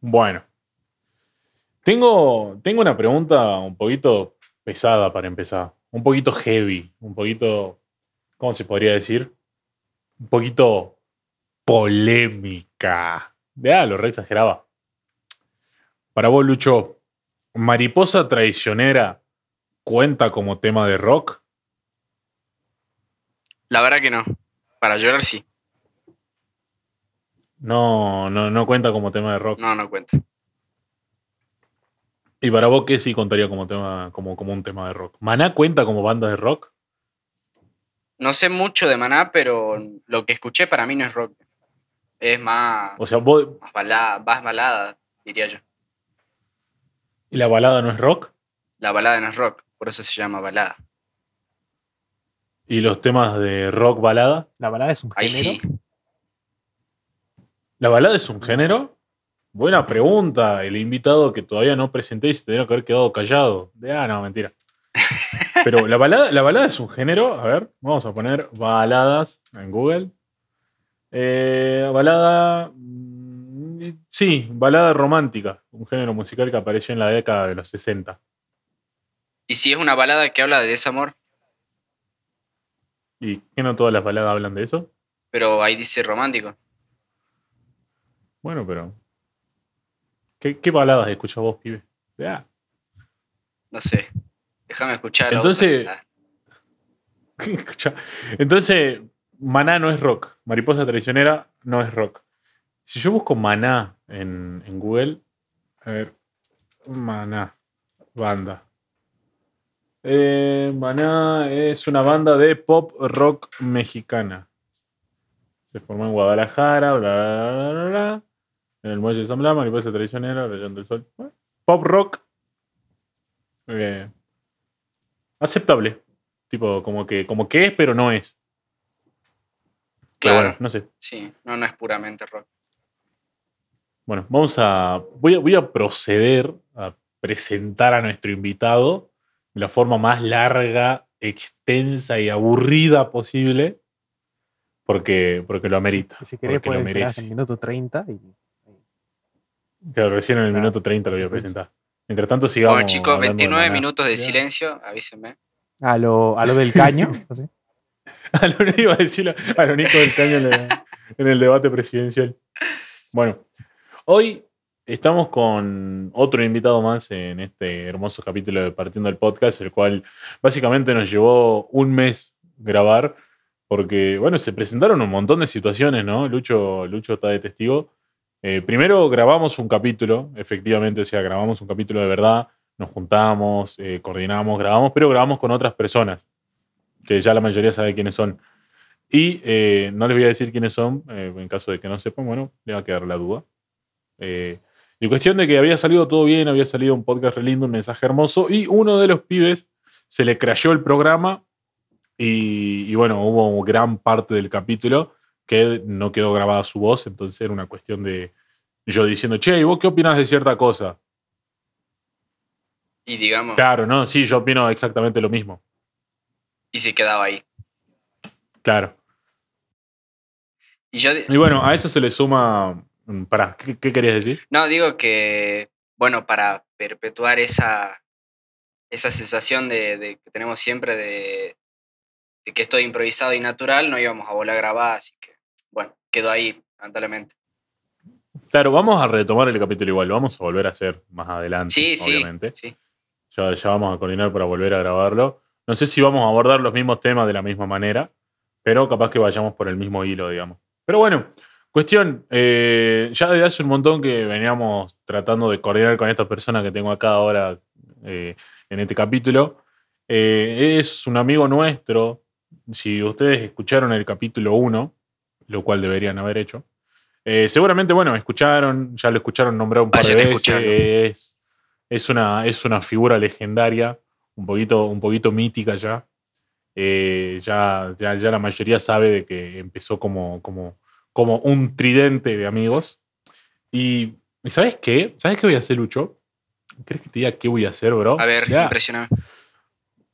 Bueno. Tengo, tengo una pregunta un poquito pesada para empezar. Un poquito heavy. Un poquito. ¿Cómo se podría decir? Un poquito polémica. Ya, lo re exageraba. Para vos, Lucho, ¿Mariposa traicionera cuenta como tema de rock? La verdad que no. Para llorar sí. No, no, no cuenta como tema de rock. No, no cuenta. ¿Y para vos qué sí contaría como tema, como, como un tema de rock? ¿Maná cuenta como banda de rock? No sé mucho de Maná, pero lo que escuché para mí no es rock. Es más, O sea, vos. más, balada, más balada, diría yo. ¿Y la balada no es rock? La balada no es rock, por eso se llama balada. ¿Y los temas de rock balada? La balada es un Ahí género. sí. ¿La balada es un género? Buena pregunta. El invitado que todavía no presenté y se tendría que haber quedado callado. De, ah, no, mentira. Pero la balada, la balada es un género. A ver, vamos a poner baladas en Google. Eh, balada. mm, Sí, balada romántica. Un género musical que apareció en la década de los 60. Y si es una balada que habla de desamor, ¿Y qué no todas las baladas hablan de eso? pero ahí dice romántico. Bueno, pero. ¿Qué, qué baladas escuchas vos, pibe? Ah, No sé. Déjame escuchar. Entonces- otra. Escucha. Entonces, Maná no es rock. Mariposa traicionera no es rock. Si yo busco Maná en, en Google, a ver, Maná, banda. Eh, Maná es una banda de pop rock mexicana. Se formó en Guadalajara, bla, bla, bla, bla, bla. En el muelle de San Blas, Mariposa traicionera, Rayón del Sol. Bueno, pop rock. eh, aceptable. Tipo, como que, como que es, pero no es. Pero Claro. bueno, no sé. Sí, no, no es puramente rock. Bueno, vamos a. Voy a, voy a proceder a presentar a nuestro invitado de la forma más larga, extensa y aburrida posible. Porque, porque lo amerita. Si, si querés, porque lo merece. el minuto 30 y Claro, recién en el Claro, minuto 30 lo voy a presentar. Mientras tanto, sigamos. Bueno, chicos, hablando de 29 Maná. minutos de silencio, avísenme. a lo, a lo del caño. así. A lo que iba a decir a lo Nico del Caño en el, en el debate presidencial. Bueno, hoy estamos con otro invitado más en este hermoso capítulo de Partiendo del Podcast, el cual básicamente nos llevó un mes grabar, porque, bueno, se presentaron un montón de situaciones, ¿no? Lucho, Lucho está de testigo. Eh, primero grabamos un capítulo, efectivamente, o sea, grabamos un capítulo de verdad, nos juntamos, eh, coordinamos, grabamos, pero grabamos con otras personas que ya la mayoría sabe quiénes son. Y eh, no les voy a decir quiénes son, eh, en caso de que no sepan, bueno, le va a quedar la duda. Eh, y cuestión de que había salido todo bien, había salido un podcast re lindo, un mensaje hermoso, y uno de los pibes se le crashó el programa y, y bueno, hubo gran parte del capítulo que no quedó grabada su voz, entonces era una cuestión de yo diciendo, che, ¿y vos qué opinas de cierta cosa? Y digamos, Claro, no, sí, yo opino exactamente lo mismo. y se quedaba ahí. Claro. Y yo, Y bueno, a eso se le suma. mm, Pará, ¿qué, qué querías decir? no, digo que, bueno, para perpetuar esa, esa sensación de, de que tenemos siempre de, de que esto es improvisado y natural, no íbamos a volver a grabar, así que, bueno, quedó ahí, lamentablemente. Claro, vamos a retomar el capítulo igual, lo vamos a volver a hacer más adelante, Sí, sí, obviamente. sí. Ya, ya vamos a coordinar para volver a grabarlo. No sé si vamos a abordar los mismos temas de la misma manera, pero capaz que vayamos por el mismo hilo, digamos. Pero bueno, cuestión, eh, ya desde hace un montón que veníamos tratando de coordinar con esta persona que tengo acá ahora eh, en este capítulo. Eh, es un amigo nuestro. Si ustedes escucharon el capítulo 1, lo cual deberían haber hecho, eh, seguramente, bueno, escucharon, ya lo escucharon nombrar un par Vayan de veces. Es, es, una, es una figura legendaria, un poquito, un poquito mítica ya. Eh, ya, ya. Ya la mayoría sabe de que empezó como, como, como un tridente de amigos. Y, ¿y ¿sabes qué? ¿Sabes qué voy a hacer, Lucho? ¿Crees que te diga qué voy a hacer, bro? A ver, Ya. impresionante.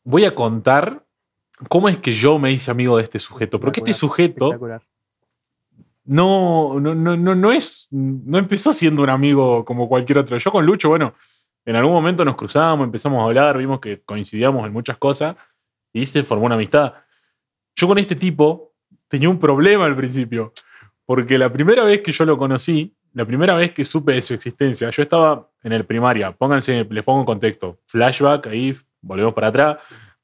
Voy a contar cómo es que yo me hice amigo de este sujeto. Porque este sujeto. No, no, no, no, es. No empezó siendo un amigo como cualquier otro. Yo con Lucho, bueno, en algún momento nos cruzamos, empezamos a hablar, vimos que coincidíamos en muchas cosas y se formó una amistad. Yo con este tipo tenía un problema al principio, porque la primera vez que yo lo conocí, la primera vez que supe de su existencia, yo estaba en el primaria, pónganse, les pongo en contexto, flashback, ahí volvemos para atrás.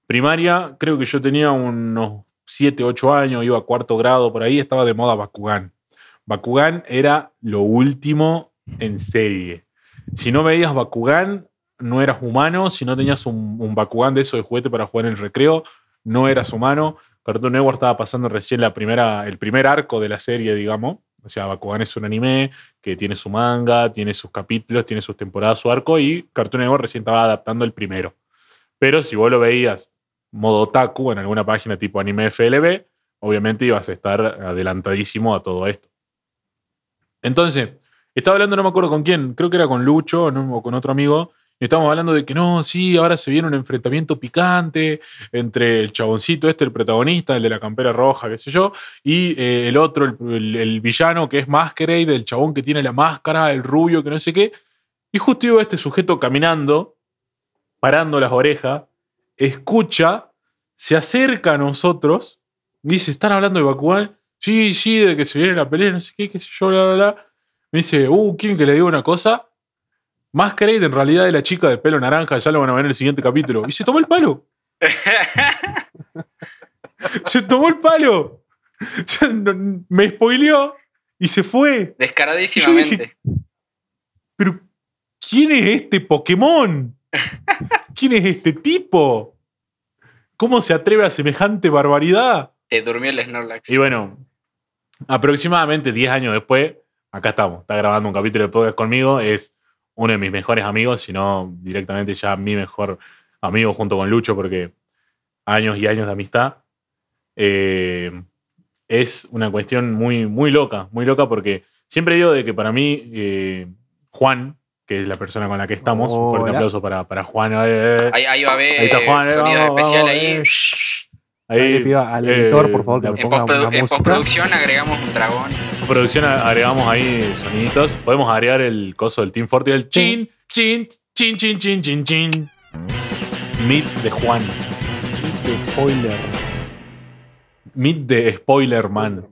Primaria, creo que yo tenía unos 7, 8 años, iba a cuarto grado por ahí, estaba de moda Bakugan. Bakugan era lo último en serie. Si no veías Bakugan, no eras humano. Si no tenías un, un Bakugan de eso de juguete para jugar en el recreo, no eras humano. Cartoon Network estaba pasando recién la primera, el primer arco de la serie, digamos. O sea, Bakugan es un anime que tiene su manga, tiene sus capítulos, tiene sus temporadas, su arco, y Cartoon Network recién estaba adaptando el primero. Pero si vos lo veías modo otaku en alguna página tipo anime FLB, obviamente ibas a estar adelantadísimo a todo esto. Entonces, estaba hablando, no me acuerdo con quién, creo que era con Lucho o con otro amigo, y estábamos hablando de que no, sí, ahora se viene un enfrentamiento picante entre el chaboncito este, el protagonista, el de la campera roja, qué sé yo, y eh, el otro, el, el- el villano que es Masquerade, el chabón que tiene la máscara, el rubio, que no sé qué. Y justo iba este sujeto caminando, parando las orejas, escucha, se acerca a nosotros, dice, ¿están hablando de Bakugan? Sí, sí, de que se viene la pelea, no sé qué, qué sé yo, bla, bla, bla. Me dice, uh, ¿quieren que le diga una cosa? Masquerade en realidad es la chica de pelo naranja, ya lo van a ver en el siguiente capítulo. Y se tomó el palo. Se tomó el palo. Me spoileó y se fue. Descaradísimamente. Pero, ¿quién es este Pokémon? ¿Quién es este tipo? ¿Cómo se atreve a semejante barbaridad? Te durmió el Snorlax. Y bueno, aproximadamente 10 años después, acá estamos. Está grabando un capítulo de podcast conmigo. Es uno de mis mejores amigos, si no directamente ya mi mejor amigo junto con Lucho, porque años y años de amistad. Eh, es una cuestión muy, muy loca, muy loca, porque siempre digo de que para mí, eh, Juan, que es la persona con la que estamos, un fuerte Hola. aplauso para, para Juan. eh, Ahí, ahí va a haber Ahí está Juan, eh, sonido vamos, especial vamos, ahí. eh. Ahí le pido al eh, editor, por favor, que En, ponga postprodu- una en postproducción agregamos un dragón. producción agregamos ahí soniditos. Podemos agregar el coso del Team Forte, el chin, chin, chin, chin, chin, chin, chin. Meet de Juan. De spoiler. Meet de Spoiler Man.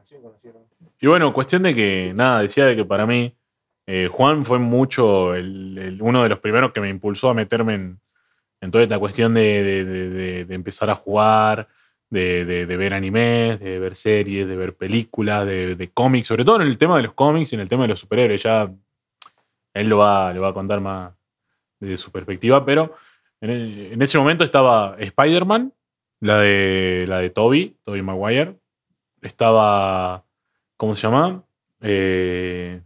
Así conocieron. Y bueno, cuestión de que, nada, decía de que para mí eh, Juan fue mucho el- uno de los primeros que me impulsó a meterme en, toda esta cuestión de, empezar a jugar, de, ver animes, de ver series, de ver películas, de, cómics, sobre todo en el tema de los cómics y en el tema de los superhéroes. Ya él lo va, a contar más desde su perspectiva, pero en, en ese momento estaba Spider-Man, la de, la de Toby, Toby Maguire. Estaba, ¿cómo se llama? Eh,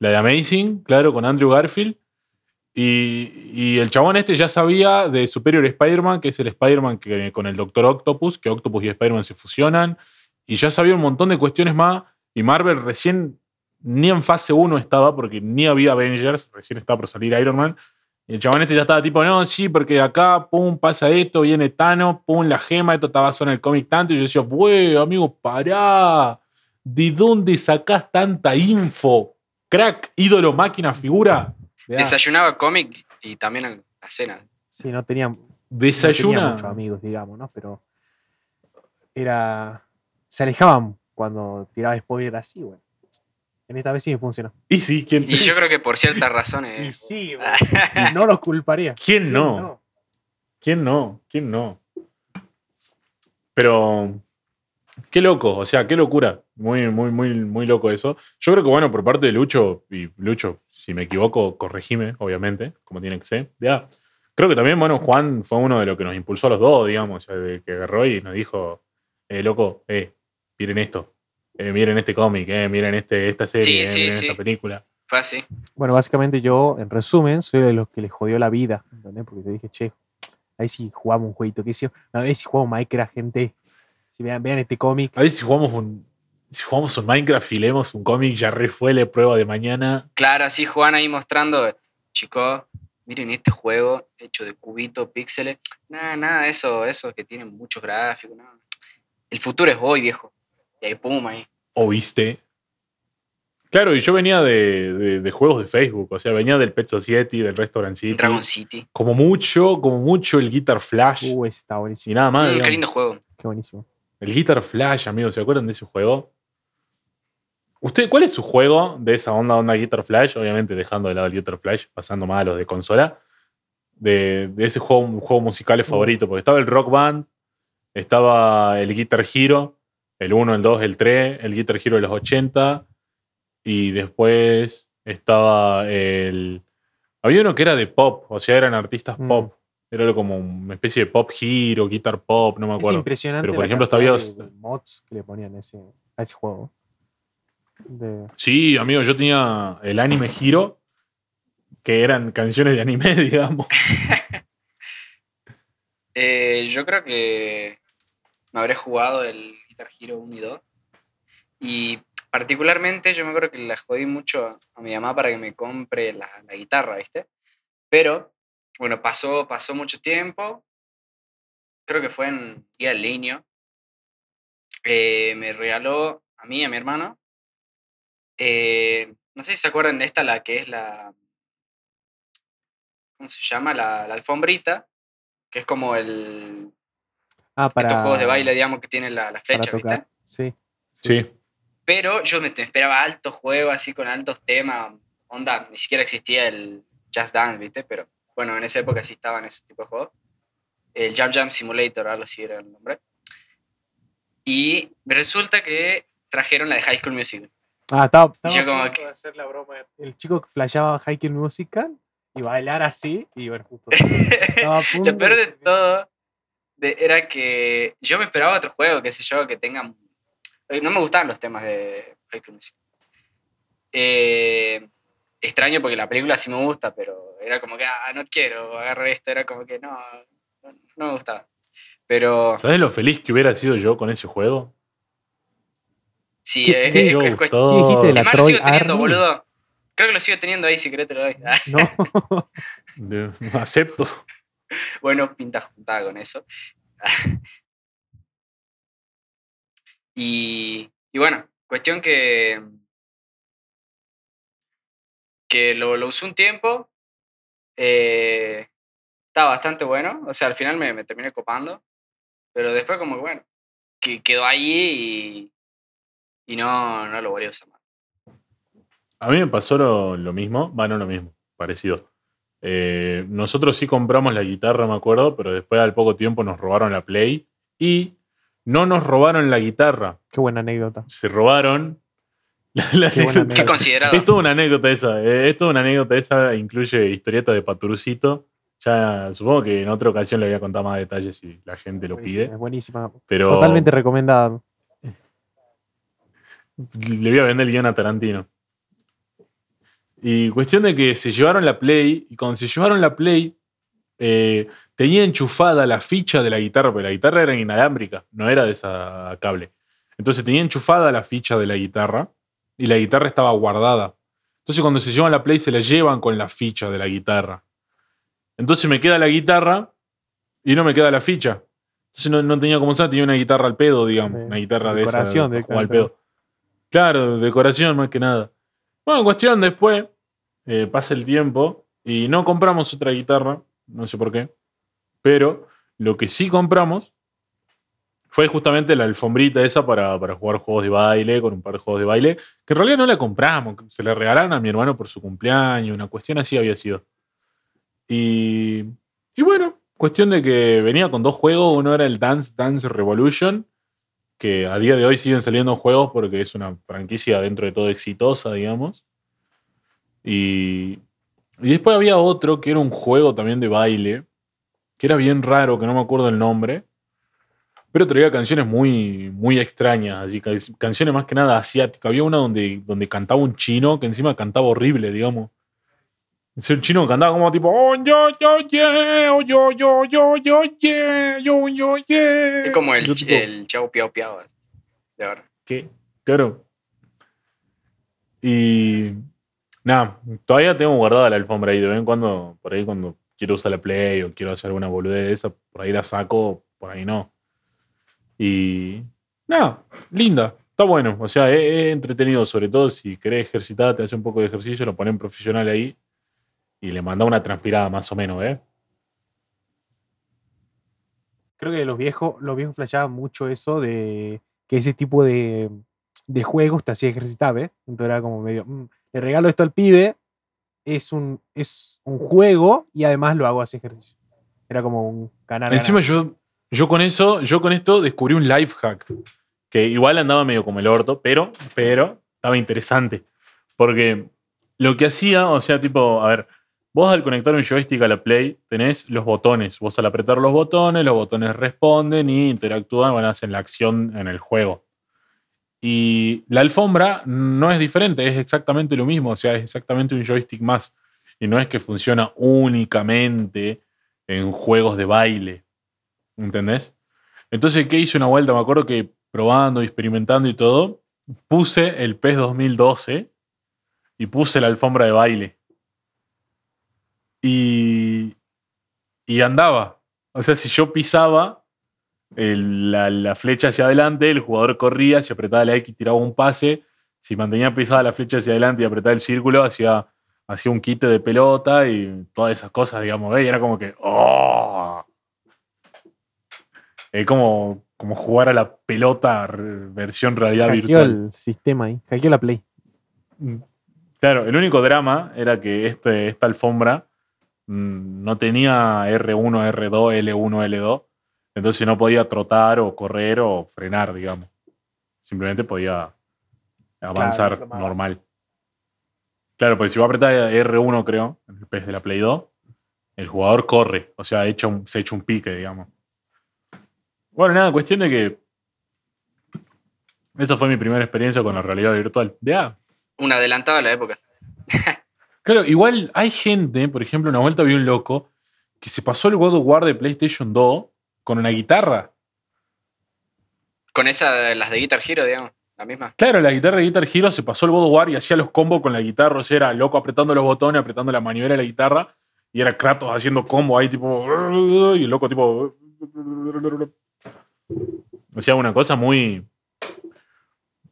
la de Amazing, claro, con Andrew Garfield. Y, el chabón este ya sabía de Superior Spider-Man, que es el Spider-Man con el Doctor Octopus, que Octopus y Spider-Man se fusionan. Y ya sabía un montón de cuestiones más. Y Marvel recién ni en fase 1 estaba, porque ni había Avengers, recién estaba por salir Iron Man. Y el chabón este ya estaba tipo, no, sí, porque acá, pum, pasa esto, viene Thanos, pum, la gema, esto estaba solo en el cómic tanto. Y yo decía, wey, amigo, pará. ¿De dónde sacás tanta info? Crack, ídolo, máquina, figura. De- Desayunaba cómic y también en la cena. Sí, no tenía, no tenía Desayuna. muchos amigos, digamos, ¿no? Pero era. Se alejaban cuando tiraba spoiler así, bueno. En esta vez sí me funcionó. y sí, ¿quién, Y yo creo que por ciertas razones. sí, güey. No los culparía. ¿quién no? ¿Quién no? ¿Quién no? Pero qué loco, o sea, qué locura. Muy, muy, muy, muy loco eso. Yo creo que, bueno, por parte de Lucho, y Lucho, si me equivoco, corregime, obviamente, como tiene que ser. Ya. Creo que también, bueno, Juan fue uno de los que nos impulsó a los dos, digamos, o sea, de que agarró y nos dijo, eh, loco, eh, miren esto, eh, miren este cómic, eh, miren este, esta serie, Sí, eh, sí, miren sí. esta película. Fue así. Bueno, básicamente yo, en resumen, soy de los que les jodió la vida, ¿entendés? Porque te dije, che, ahí sí jugamos un jueguito, que si, a ver si jugamos Minecraft, gente. Si vean, vean este cómic. A ver si jugamos un, si jugamos un Minecraft y leemos un cómic, ya re fue la prueba de mañana. Claro, así Juan ahí mostrando, chicos, miren este juego hecho de cubitos, píxeles. Nada, nada, eso, eso que tiene muchos gráficos. nada. El futuro es hoy, viejo. Y ahí, pum, ahí. ¿Oíste? Claro, y yo venía de, de- de juegos de Facebook, o sea, venía del Pet Society, del Restaurant City. Dragon City. Como mucho, como mucho el Guitar Flash. Uh, ese está y buenísimo. nada más. Mm, qué lindo juego. Qué buenísimo. El Guitar Flash, amigos, ¿se acuerdan de ese juego? ¿Usted cuál es su juego de esa onda, onda Guitar Flash? Obviamente dejando de lado el Guitar Flash, pasando más a los de consola. De, de ese juego, juego musical favorito, porque estaba el Rock Band, estaba el Guitar Hero, el 1, el 2, el 3, el Guitar Hero de los 80, y después estaba el... Había uno que era de pop, o sea, eran artistas Mm. pop. Era como una especie de pop hero, guitar pop, no me Es acuerdo. impresionante. Pero, por ejemplo, de mods que le ponían a ese, a ese juego. De- Sí, amigo, yo tenía el anime Hero, que eran canciones de anime, digamos. Eh, yo creo que me habré jugado el Guitar Hero 1 y 2. Y particularmente yo me acuerdo que la jodí mucho a mi mamá para que me compre la, la guitarra, ¿viste? Pero, bueno, pasó, pasó mucho tiempo. Creo que fue en Día del Niño. Eh, me regaló a mí y a mi hermano. Eh, no sé si se acuerdan de esta, la que es la. ¿Cómo se llama? La, la alfombrita. Que es como el, Ah, para. estos juegos de baile, digamos, que tienen la, la flecha. ¿viste? Sí. Sí. Pero yo me esperaba altos juegos así con altos temas. Onda, ni siquiera existía el Just Dance, ¿viste? Pero bueno, en esa época sí estaban ese tipo de juegos. El Jam Jam Simulator, algo así era el nombre. Y resulta que trajeron la de High School Musical. Ah, estaba, yo como que- hacer la broma. El chico que flasheaba High School Musical y bailar así. Y bueno, justo. estaba a punto Lo peor de todo de- era que yo me esperaba otro juego, qué sé yo, que tengan... eh, No me gustaban los temas de High Musical. Eh, extraño porque la película sí me gusta, pero era como que, ah, no quiero agarrar esto, era como que no, no, no me gustaba. Pero ¿Sabes lo feliz que hubiera sido yo con ese juego? Sí, ¿Qué- es, qué es- Me es cuestión- gustó. ¿Qué dijiste de la Es más, lo sigo teniendo, Army? boludo. Creo que lo sigo teniendo ahí, si querés te lo doy. No. De- acepto. bueno, pinta juntada con eso. y, y bueno, cuestión que, que lo, lo usé un tiempo. eh, estaba bastante bueno. O sea, al final me, me terminé copando. Pero después como que bueno, que quedó ahí y, no, no lo volví a usar más. A mí me pasó lo, lo mismo, bueno, lo mismo, parecido. Eh, nosotros sí compramos la guitarra, me acuerdo, pero después al poco tiempo nos robaron la Play y no nos robaron la guitarra, Qué buena anécdota. se robaron la, la Qué buena. Qué considerado. Es toda una anécdota esa. eh, Es toda una anécdota esa. Incluye historieta de Paturucito. Ya supongo que en otra ocasión le voy a contar más detalles si la gente lo Buenísima, pide. Es buenísima. Pero Totalmente recomendada. Le voy a vender el guion a Tarantino. Y cuestión de que se llevaron la Play. Y cuando se llevaron la Play, eh, tenía enchufada la ficha de la guitarra, porque la guitarra era inalámbrica, no era de esa cable. Entonces tenía enchufada la ficha de la guitarra y la guitarra estaba guardada. Entonces cuando se llevan la Play se la llevan con la ficha de la guitarra. Entonces me queda la guitarra y no me queda la ficha. Entonces no, no tenía como usar, tenía una guitarra al pedo, digamos. Una guitarra de esa al pedo. Claro, decoración más que nada. Bueno, cuestión después, eh, pasa el tiempo y no compramos otra guitarra, no sé por qué, pero lo que sí compramos fue justamente la alfombrita esa para, para jugar juegos de baile, con un par de juegos de baile, que en realidad no la compramos, se la regalaron a mi hermano por su cumpleaños, una cuestión así había sido. Y, y bueno, cuestión de que venía con dos juegos, uno era el Dance Dance Revolution, que a día de hoy siguen saliendo juegos porque es una franquicia dentro de todo exitosa, digamos. Y, y después había otro que era un juego también de baile, que era bien raro, que no me acuerdo el nombre, pero traía canciones muy, muy extrañas, así, ca- canciones más que nada asiáticas. Había una donde, donde cantaba un chino que encima cantaba horrible, digamos. Ese un chino que cantaba como tipo, oh, yo, yo, yeah, oh, yo, yo, yo, yo, yeah, yo, yo, yeah. Es como el, Yo ch- tipo, el Chau Piao Piao de ahora. ¿Qué? Claro. Y. Nada, todavía tengo guardada la alfombra ahí. De vez en cuando, por ahí, cuando quiero usar la Play o quiero hacer alguna boludez de esa, por ahí la saco, por ahí no. Y. Nada, linda. Está bueno, o sea, es, es entretenido, sobre todo si querés ejercitar, te hace un poco de ejercicio, lo ponen profesional ahí y le manda una transpirada más o menos, ¿eh? Creo que los viejos, los viejos flasheaban mucho eso de que ese tipo de, de juegos te hacía ejercitar, ¿ves? Entonces era como medio, "Mm, le regalo esto al pibe, es un, es un juego y además lo hago hacer ejercicio. Era como un ganar. Encima yo, yo con eso, yo con esto descubrí un life hack. Que igual andaba medio como el orto, pero, pero estaba interesante. Porque lo que hacía, o sea, tipo, a ver, vos al conectar un joystick a la Play tenés los botones. Vos al apretar los botones, los botones responden y interactúan, bueno, hacen la acción en el juego. Y la alfombra no es diferente, es exactamente lo mismo, o sea, es exactamente un joystick más. Y no es que funciona únicamente en juegos de baile. ¿Entendés? Entonces, ¿qué hice una vuelta? Me acuerdo que probando, experimentando y todo, puse el PES 2012 y puse la alfombra de baile. Y, y andaba. O sea, si yo pisaba el- la, la flecha hacia adelante, el jugador corría, si apretaba la X tiraba un pase, si mantenía pisada la flecha hacia adelante y apretaba el círculo, hacía, hacía un quite de pelota y todas esas cosas, digamos, ¿ves? y era como que, ¡oh! Es como, como jugar a la pelota versión realidad Hackeó virtual. el sistema ahí, hackeó la Play. Claro, el único drama era que este, esta alfombra no tenía R1, R2, L1, L2. Entonces no podía trotar o correr o frenar, digamos. Simplemente podía avanzar normal. Claro, porque si vos apretás R1, creo, en el PES de la Play 2, el jugador corre. O sea, echa un- se echa un pique, digamos. Bueno, nada, cuestión de que. Esa fue mi primera experiencia con la realidad virtual. De ah, Un adelantado a la época. Claro, igual hay gente, por ejemplo, una vuelta vi un loco que se pasó el God of War de PlayStation 2 con una guitarra. Con esa, las de Guitar Hero, digamos, la misma. Claro, la guitarra de Guitar Hero se pasó el God of War y hacía los combos con la guitarra. O sea, era loco apretando los botones, apretando la maniobra de la guitarra. Y era Kratos haciendo combo ahí, tipo. Y el loco, tipo. O sea, una cosa muy.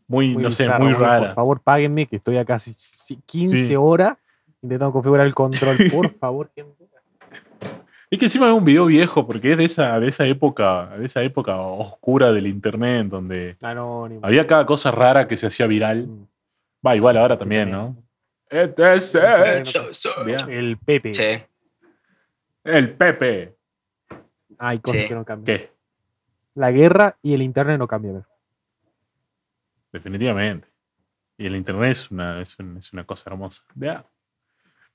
Muy, Muy no sé, muy rara. Por favor, páguenme que estoy acá casi si- 15 Sí. horas intentando configurar el control. Por favor, gente. Es que encima es un video viejo, porque es de esa, de esa época, de esa época oscura del internet, donde Anónimo. había cada cosa rara que se hacía viral. Mm. Va, igual ahora también, ¿no? Este es el, Pepe. Sí. el Pepe. Hay cosas Sí. que no cambian. ¿Qué? La guerra y el internet no cambian. Definitivamente. Y el internet es una, es un- es una cosa hermosa. Vea.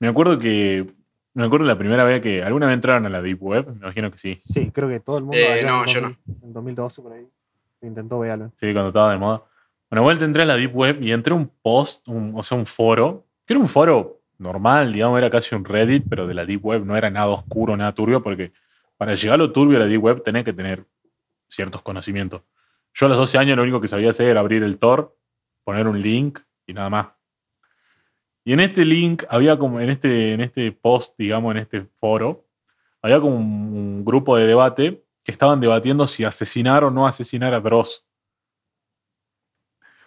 Me acuerdo que. Me acuerdo la primera vez que. ¿Alguna vez entraron a la Deep Web? Me imagino que sí. Sí, creo que todo el mundo. Eh, no, en, yo 2000 en 2012 por ahí intentó verlo. Sí, cuando estaba de moda. Una vuelta entré a la Deep Web y entré a un post, un- o sea, un foro, que era un foro normal, digamos, era casi un Reddit, pero de la Deep Web no era nada oscuro, nada turbio, porque para llegar a lo turbio a la Deep Web tenés que tener ciertos conocimientos. Yo a los 12 años lo único que sabía hacer era abrir el Tor, poner un link y nada más. Y en este link había como, en este, en este post, digamos, en este foro, había como un, un grupo de debate que estaban debatiendo si asesinar o no asesinar a Dross.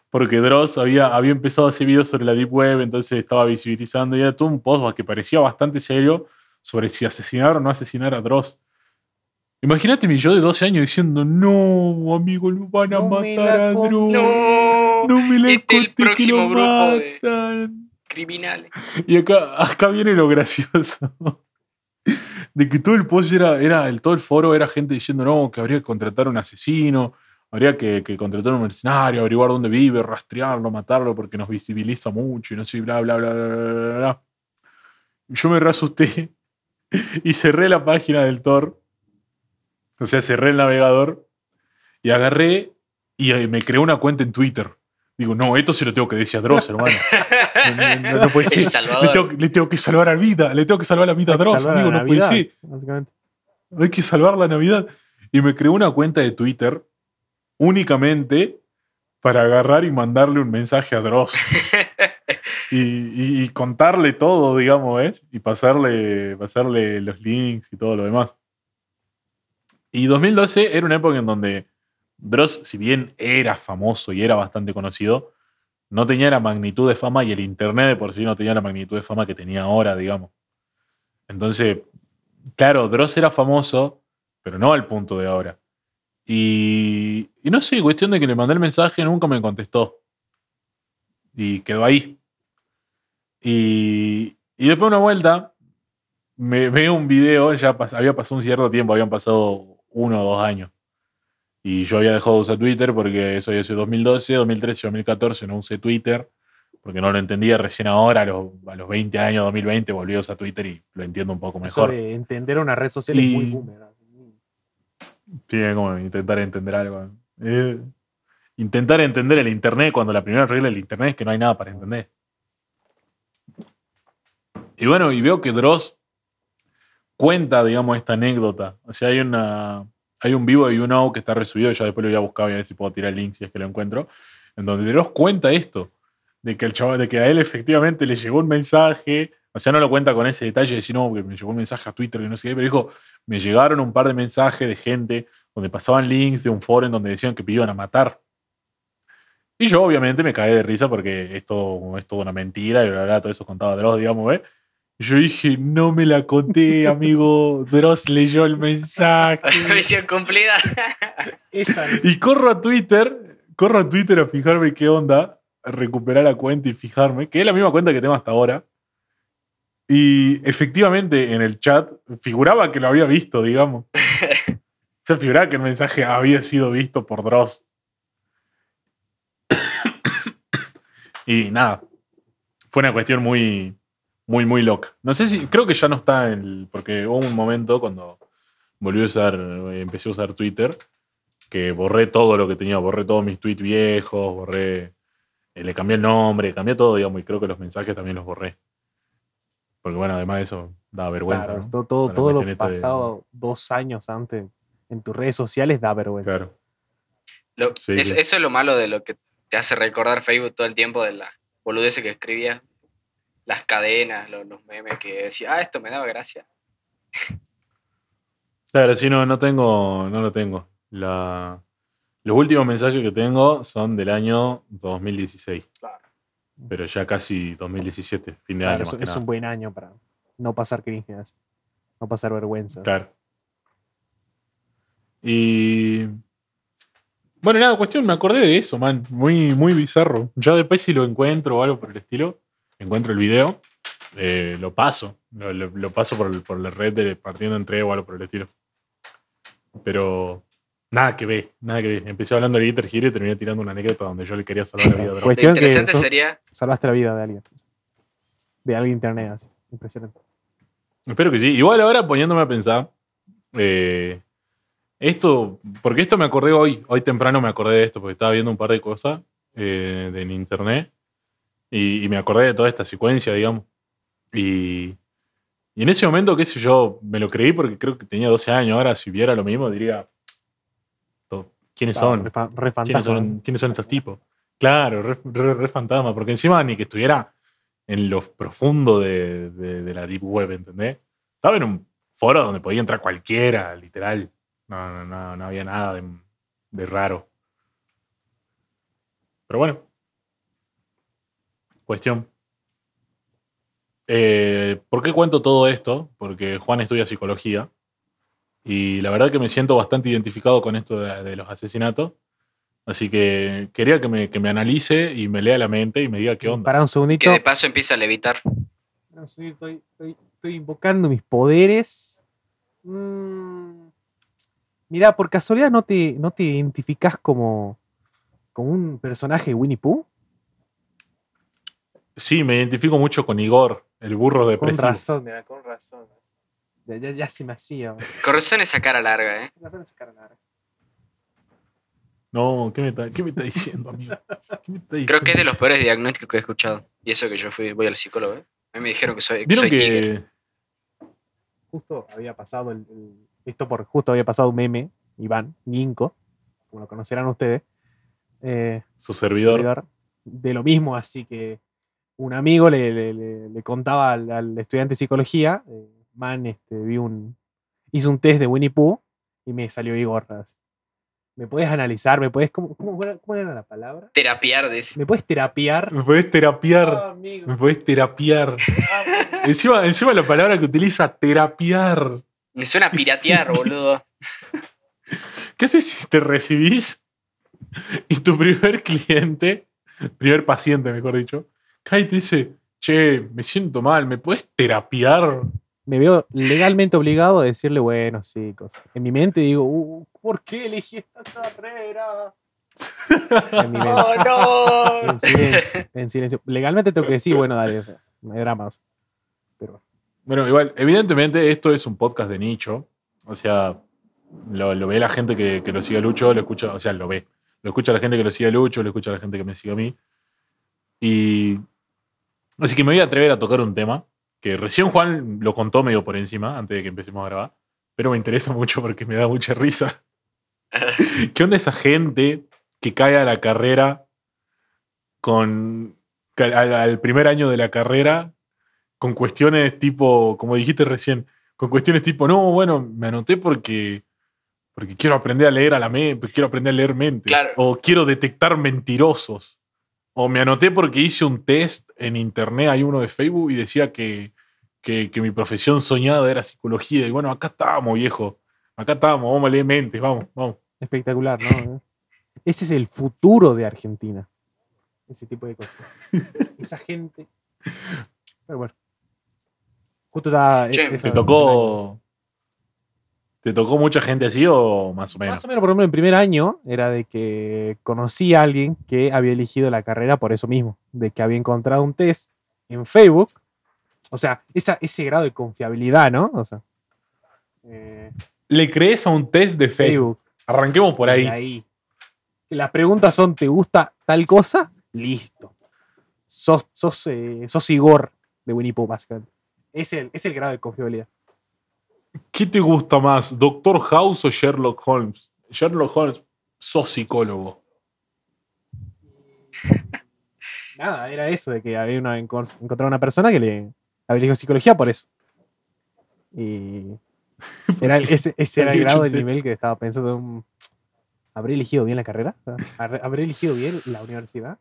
Porque Dross había, había empezado a hacer videos sobre la Deep Web, entonces estaba visibilizando y era todo un post que parecía bastante serio sobre si asesinar o no asesinar a Dross. Imagínate mi yo de 12 años diciendo, no, amigo, lo van a No matar a Dross. No, No me la este el que lo grupo de- matan". Y acá, acá viene lo gracioso. De que todo el post era, era el, todo el foro era gente diciendo no, que habría que contratar un asesino, habría que, que contratar un mercenario, averiguar dónde vive, rastrearlo, matarlo porque nos visibiliza mucho y no sé, bla, bla, bla, bla, bla, bla. Yo me reasusté y cerré la página del Tor. O sea, cerré el navegador y agarré y eh, me creé una cuenta en Twitter. Digo, no, esto se lo tengo que decir a Dross, hermano. No, no, no, puede ser. Le tengo, le tengo que salvar la vida, le tengo que salvar la vida a Dross, amigo, no puede Navidad, ser. básicamente. Hay que salvar la Navidad. Y me creé una cuenta de Twitter únicamente para agarrar y mandarle un mensaje a Dross. y, y- y contarle todo, digamos, ¿ves? Y pasarle, pasarle los links y todo lo demás. Y 2012 era una época en donde Dross, si bien era famoso y era bastante conocido, no tenía la magnitud de fama y el internet de por sí no tenía la magnitud de fama que tenía ahora, digamos. Entonces, claro, Dross era famoso, pero no al punto de ahora. Y, no sé, cuestión de que le mandé el mensaje, nunca me contestó. Y quedó ahí. Y, después de una vuelta, me veo un video, ya había pasado un cierto tiempo, habían pasado uno o dos años. Y yo había dejado de usar Twitter porque eso había sido 2012, 2013, 2014, no usé Twitter porque no lo entendía recién ahora, a los, a los 20 años, 2020, volví a usar Twitter y lo entiendo un poco Eso mejor. de entender una red social es Y- muy boomer. Sí, es como intentar entender algo. Eh, intentar entender el Internet cuando la primera regla del Internet es que no hay nada para entender. Y bueno, y veo que Dross cuenta, digamos, esta anécdota. O sea, hay una hay un vivo y un out que está resubido, ya después lo voy a buscar, voy a ver si puedo tirar el link si es que lo encuentro, en donde Dross cuenta esto, de que, el chaval, de que a él efectivamente le llegó un mensaje, o sea, no lo cuenta con ese detalle de decir, no, que me llegó un mensaje a Twitter, que no sé qué, pero dijo, me llegaron un par de mensajes de gente donde pasaban links de un foro en donde decían que iban a matar. Y yo obviamente me caí de risa porque esto es toda una mentira y bla, bla, bla, todo eso contaba Dross, digamos, ¿ves? Yo dije, no me la conté, amigo. Dross leyó el mensaje. Misión cumplida. Esa, Y corro a Twitter, corro a Twitter a fijarme qué onda, a recuperar la cuenta y fijarme, que es la misma cuenta que tengo hasta ahora. Y efectivamente en el chat figuraba que lo había visto, digamos. O sea, figuraba que el mensaje había sido visto por Dross. y nada, fue una cuestión muy, muy, muy loca. No sé si, creo que ya no está en el, porque hubo un momento cuando volví a usar, empecé a usar Twitter, que borré todo lo que tenía, borré todos mis tweets viejos, borré, eh, le cambié el nombre, cambié todo, digamos, y creo que los mensajes también los borré. Porque bueno, además de eso, da vergüenza. claro, ¿no? todo, todo, la todo lo de- pasado dos años antes en tus redes sociales da vergüenza. Claro. Lo- Sí, es- sí. Eso es lo malo de lo que te hace recordar Facebook todo el tiempo de las boludeces que escribía. Las cadenas, los, los memes que decía, ah, esto me daba gracia. Claro, sí, no, no tengo, no lo tengo. La, los últimos mensajes que tengo son del año 2016. Claro. Pero ya casi 2017, fin de Claro, año es, más que es nada. un buen año para no pasar cringes, no pasar vergüenza. Claro. Y. Bueno, nada, cuestión, me acordé de eso, man. Muy, muy bizarro. Ya después, si lo encuentro o algo por el estilo, encuentro el video, eh, lo paso. Lo, lo- lo paso por, el- por la red de partiendo entre o algo por el estilo. Pero. Nada que ver, nada que ver. Empecé hablando de Guitar Hero y terminé tirando una anécdota donde yo le quería salvar la vida. Lo Cuestión que interesante so- sería, salvaste la vida de alguien. De alguien internet, así. Impresionante. Espero que sí. Igual ahora poniéndome a pensar, eh, esto, porque esto me acordé hoy, hoy temprano me acordé de esto, porque estaba viendo un par de cosas eh, de- en internet y, y me acordé de toda esta secuencia, digamos. Y, y en ese momento, qué sé yo, me lo creí porque creo que tenía 12 años. Ahora, si viera lo mismo, diría, "To- ¿quiénes son? re, re ¿Quiénes son, quiénes son estos tipos? Claro, re, re- re fantasma, porque encima ni que estuviera en lo profundo de, de- de la Deep Web, ¿entendés? Estaba en un foro donde podía entrar cualquiera, literal. No, no, no, no había nada de, de raro. Pero bueno. Cuestión. Eh, ¿Por qué cuento todo esto? Porque Juan estudia psicología. Y la verdad que me siento bastante identificado con esto de, de los asesinatos. Así que quería que me, que me analice y me lea la mente y me diga qué onda. Para un segundito. que de paso empieza a levitar. Un segundito, Estoy, estoy- estoy invocando mis poderes. Mm, Mira, por casualidad no te, no te identificás como, como un personaje de Winnie Pooh. Sí, me identifico mucho con Igor, el burro Con depresivo. razón, mira, con razón. Ya, ya, ya se me hacía. man. Con razón esa cara larga, ¿eh? Con razón esa cara larga. No, ¿qué me está, qué me está diciendo, amigo? ¿Qué me está Creo que es de los peores diagnósticos que he escuchado. Y eso que yo fui, voy al psicólogo, ¿eh? A mí me dijeron que soy, que ¿Vieron soy tigre. que Justo había pasado el, el- esto por justo había pasado un meme, Iván, Ginko, como lo conocerán ustedes. eh, su servidor servidor, de lo mismo, así que un amigo le, le- le- le contaba al, al estudiante de psicología, eh, man, este, vi un, hizo un test de Winnie Pooh y me salió Igor. así. me puedes analizar, me puedes. ¿Cómo, cómo, era- cómo era la palabra? Terapiar, dice. Me puedes terapiar. Me podés terapiar. Ah, amigo. Me podés terapiar. Ah, Encima, encima la palabra que utiliza, terapiar. Me suena a piratear, boludo. ¿Qué haces si te recibís y tu primer cliente, primer paciente, mejor dicho, cae y te dice, che, me siento mal, ¿me puedes terapiar? me veo legalmente obligado a decirle, bueno, sí, cosas. En mi mente digo, uh, ¿por qué elegí esta carrera? En mi mente. ¡Oh, no! En silencio, en silencio. Legalmente tengo que decir, bueno, dale, no hay dramas. Pero Bueno, igual, evidentemente esto es un podcast de nicho. O sea, lo, lo ve la gente que, que lo sigue a Lucho, lo escucha, o sea, lo ve. Lo escucha la gente que lo sigue a Lucho, lo escucha la gente que me sigue a mí. Y. Así que me voy a atrever a tocar un tema que recién Juan lo contó medio por encima, antes de que empecemos a grabar. Pero me interesa mucho porque me da mucha risa. ¿Qué onda esa gente que cae a la carrera con. al, al primer año de la carrera con cuestiones tipo, como dijiste recién, con cuestiones tipo, no, bueno, me anoté porque, porque quiero aprender a leer a la mente, quiero aprender a leer Claro. o quiero detectar mentirosos, o me anoté porque hice un test en internet, hay uno de Facebook y decía que, que, que mi profesión soñada era psicología, y bueno, acá estábamos, viejo, acá estábamos, vamos a leer mentes, vamos, vamos. espectacular, ¿no? Ese es el futuro de Argentina. Ese tipo de cosas. Esa gente. Pero bueno. Justo está. Che, ¿Te tocó, ¿Te tocó mucha gente así o más o menos? Más o menos, por ejemplo, el primer año era de que conocí a alguien que había elegido la carrera por eso mismo, de que había encontrado un test en Facebook. O sea, esa, ese grado de confiabilidad, ¿no? O sea, eh, Le crees a un test de Facebook. Facebook. Arranquemos por ahí. ahí. Las preguntas son, ¿te gusta tal cosa? Listo. Sos, sos, eh, sos Igor de Winnie Pooh, básicamente. Es el, es el grado de confiabilidad. ¿Qué te gusta más, Doctor House o Sherlock Holmes? Sherlock Holmes, sos psicólogo. Nada, era eso, de que había una, encon- encontrado una persona que le había elegido psicología por eso. Y era el- ese, ese era el grado del un nivel que estaba pensando. mm, ¿Habré elegido bien la carrera? ¿Habré elegido bien la universidad?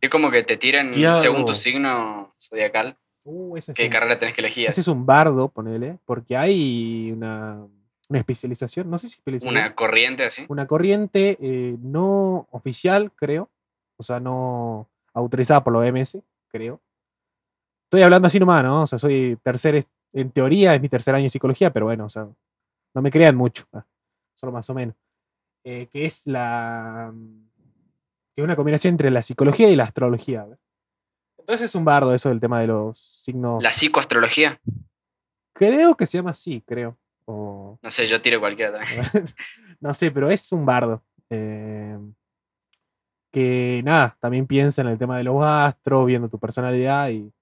Es como que te tiran ¿Qué según tu signo zodiacal Uh, ese es qué un- carrera tenés que elegir. Ese es un bardo, ponele, porque hay una, una especialización, no sé si especialización, Una corriente así. una corriente eh, no oficial, creo, o sea, no autorizada por la OMS, creo. Estoy hablando así nomás, ¿no? O sea, soy tercer, en teoría es mi tercer año de psicología, pero bueno, o sea, no me crean mucho, ah, solo más o menos. Eh, que es la. que es una combinación entre la psicología y la astrología. ¿ves? Entonces es un bardo eso del tema de los signos. La psicoastrología. Creo que se llama así, creo. O, No sé, yo tiro cualquiera también. no sé, pero es un bardo. eh, que nada, también piensa en el tema de los astros, viendo tu personalidad y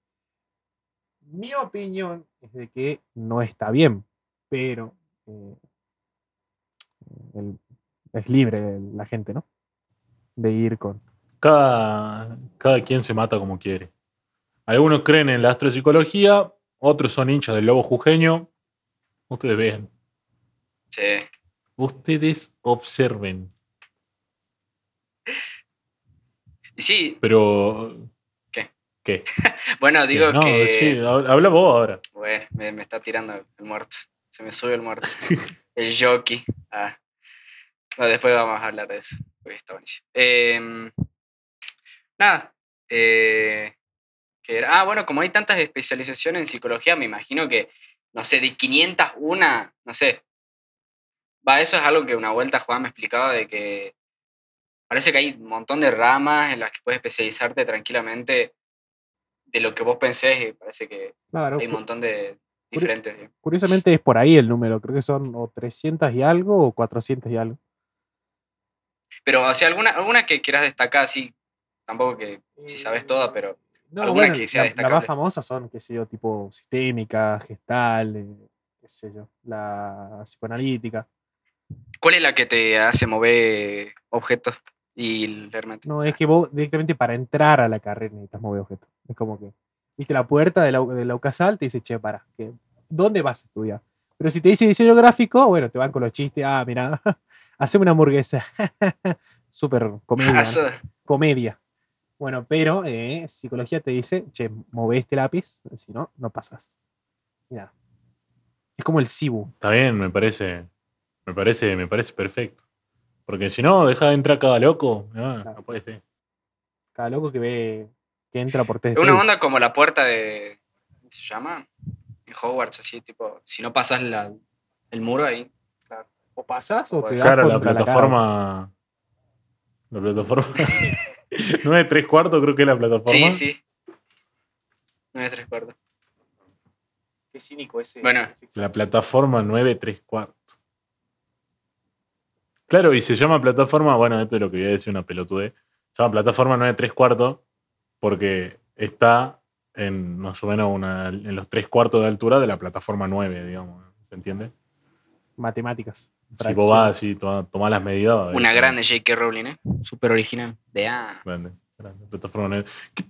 mi opinión es de que no está bien, pero eh, el- es libre la gente, ¿no? De ir con... Cada, cada quien se mata como quiere. Algunos creen en la astropsicología, otros son hinchas del lobo jujeño. Ustedes vean. Sí. Ustedes observen. Y sí, Pero. ¿Qué? ¿Qué? bueno, digo no, que. sí, hab- habla vos ahora. Bueno, me, me está tirando el muerto. Se me sube el muerto. el jockey. Ah. No, después vamos a hablar de eso. porque está buenísimo. Em, nada. eh, que era- ah, bueno, como hay tantas especializaciones en psicología, me imagino que, no sé, de 500 una, no sé. Va, eso es algo que una vuelta Juan me explicaba de que parece que hay un montón de ramas en las que puedes especializarte tranquilamente de lo que vos pensés y parece que Claro, hay un montón de diferentes. curiosamente es por ahí el número, creo que son o 300 y algo o 400 y algo. Pero, o sea, alguna, alguna que quieras destacar así, tampoco que si sabes toda, pero No, alguna bueno, que sea la- las más famosas son, qué sé yo, tipo sistémica, gestal, eh, qué sé yo, la psicoanalítica. ¿cuál es la que te hace mover objetos y leer mente? No, es que vos directamente para entrar a la carrera necesitas mover objetos. Es como que, viste la puerta de la, de la UCASAL, te dice, che, para, ¿dónde vas a estudiar? Pero si te dice diseño gráfico, bueno, te van con los chistes, ah, mira, haceme una hamburguesa. Súper comedia. comedia. Bueno, pero eh, psicología te dice, che, move este lápiz, si no, no pasas. Y nada. Es como el Cibu. Está bien, me parece. Me parece, me parece perfecto. Porque si no, deja de entrar cada loco. ah, Claro. no puede ser. Cada loco que ve que entra por test Es una onda como la puerta de. ¿Cómo se llama? En Hogwarts, así, tipo. Si no pasas la- el muro ahí. O pasas o te Pues das Claro, la plataforma. La plataforma. 9 3 cuartos creo que es la plataforma. Sí, sí. No es tres cuartos. Qué cínico ese. Bueno. ese- La plataforma 9 3 cuartos. Claro, y se llama plataforma, bueno, esto es lo que voy a decir una pelotudez. Se llama plataforma 9 3 cuartos porque está en más o menos una, en los 3 cuartos de altura de la plataforma 9, digamos. ¿Se entiende? Matemáticas. Si vos vas y tomás las medidas. ver Una grande J.K. Rowling, ¿eh? Súper original. De A. Grande, grande, plataforma nueve. ¿Qué,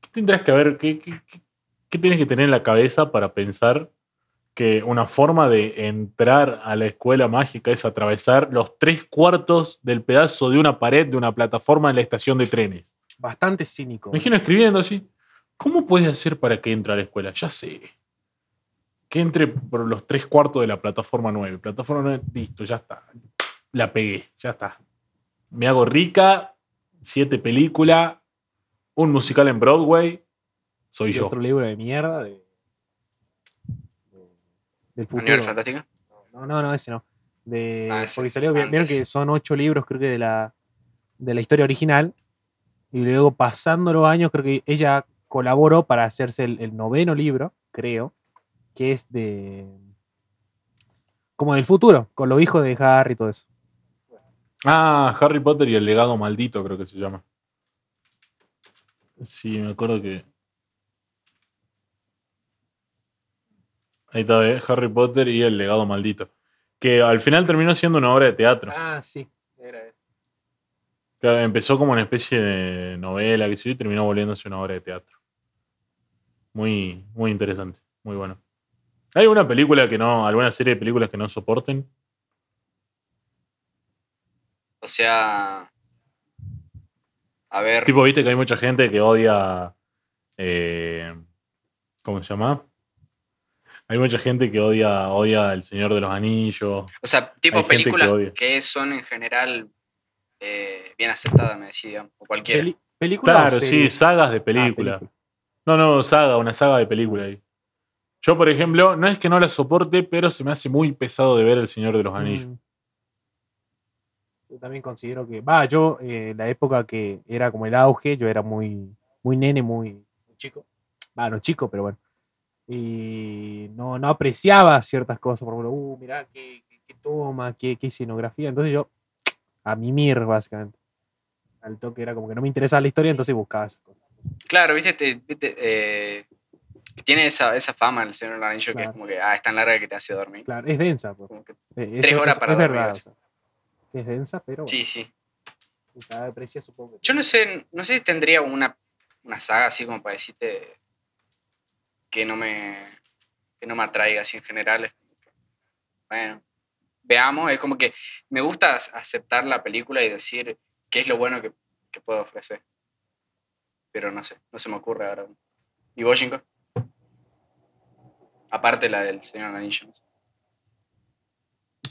qué tendrás que ver? ¿Qué, qué, qué- qué tienes que tener en la cabeza para pensar que una forma de entrar a la escuela mágica es atravesar los tres cuartos del pedazo de una pared de una plataforma en la estación de trenes? Bastante cínico. Me imagino escribiendo así. ¿Cómo puedes hacer para que entre a la escuela? Ya sé. Que entre por los tres cuartos de la plataforma 9. Plataforma 9, listo, ya está. La pegué, ya está. Me hago rica, siete películas, un musical en Broadway. Soy Y yo. otro libro de mierda de, de- del futuro. Animal Fantástico. No, no, no, ese no. De, Ah, ese, porque salió, vi- vieron que son ocho libros, creo que de la, de la historia original. Y luego, pasando los años, creo que ella colaboró para hacerse el, el noveno libro, creo, que es de. como del futuro, con los hijos de Harry y todo eso. Ah, Harry Potter y el legado maldito, creo que se llama. Sí, me acuerdo que. Ahí está, ¿eh? Harry Potter y el legado maldito. Que al final terminó siendo una obra de teatro. Ah, sí, era eso. Claro, empezó como una especie de novela que sí, y terminó volviéndose una obra de teatro. Muy, muy interesante, muy bueno. ¿Hay alguna película que no, alguna serie de películas que no soporten? O sea. A ver. Tipo, viste que hay mucha gente que odia. eh, ¿Cómo se llama? Hay mucha gente que odia, odia El Señor de los Anillos. O sea, tipo Hay gente que películas que, son en general eh, bien aceptadas, me decían. O cualquiera. Peli- ¿Película o Claro, sí, sagas de Ah, películas. No, no, saga, una saga de película ahí. Yo, por ejemplo, no es que no la soporte, pero se me hace muy pesado de ver El Señor de los Anillos. Mm. Yo también considero que, va, yo, eh, la época que era como el auge, yo era muy, muy nene, muy, muy chico. Va, no chico, pero bueno. Y no, no apreciaba ciertas cosas, por ejemplo, uh, mirá qué, qué- qué toma, qué, qué escenografía. Entonces yo, a mimir, básicamente. Al toque era como que no me interesaba la historia, entonces buscaba esas cosas. Claro, viste, te- viste, eh, que tiene esa, esa fama el Señor del Anillo que es como que ah, es tan larga que te hace dormir. Claro, es densa. pues. Eh, Tres horas es, para es dormir, verdad. o sea, es densa, pero bueno, Sí, sí. aprecia supongo. Yo no sé, no sé si tendría una, una saga así como para decirte que no me, que no me atraiga así en general. Bueno, veamos, es como que me gusta aceptar la película y decir qué es lo bueno que, que puedo ofrecer. Pero no sé, no se me ocurre ahora. ¿Y vos, Jinko? Aparte la del Señor Anillo.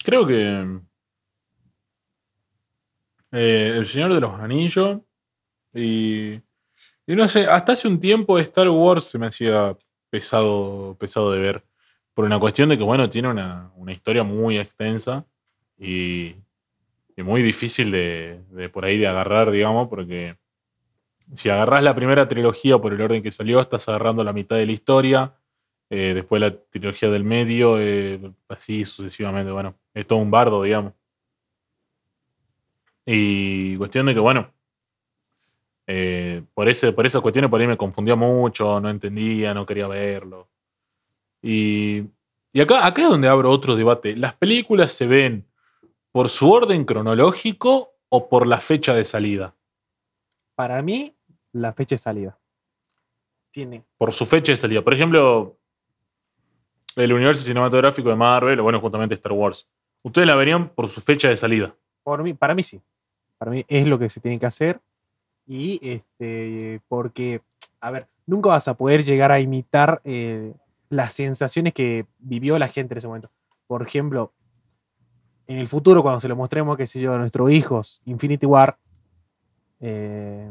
Creo que. eh, el Señor de los Anillos. Y. Y no sé, hasta hace un tiempo Star Wars se me hacía pesado, pesado de ver. Por una cuestión de que, bueno, tiene una, una historia muy extensa y, muy difícil de, de por ahí de agarrar, digamos, porque si agarras la primera trilogía por el orden que salió, estás agarrando la mitad de la historia. Eh, después la trilogía del medio, eh, así sucesivamente. Bueno, es todo un bardo, digamos. Y cuestión de que, bueno, eh, por, ese, por esas cuestiones por ahí me confundía mucho, no entendía, no quería verlo. Y, y acá, acá es donde abro otro debate. ¿Las películas se ven por su orden cronológico o por la fecha de salida? Para mí, la fecha de salida. Tiene. Por su fecha de salida. Por ejemplo, el universo cinematográfico de Marvel, o bueno, justamente Star Wars. Ustedes la verían por su fecha de salida. Por mí, para mí sí. Para mí es lo que se tiene que hacer. Y este, porque, a ver, nunca vas a poder llegar a imitar eh, las sensaciones que vivió la gente en ese momento. Por ejemplo, en el futuro, cuando se lo mostremos, qué sé yo, a nuestros hijos, Infinity War, eh,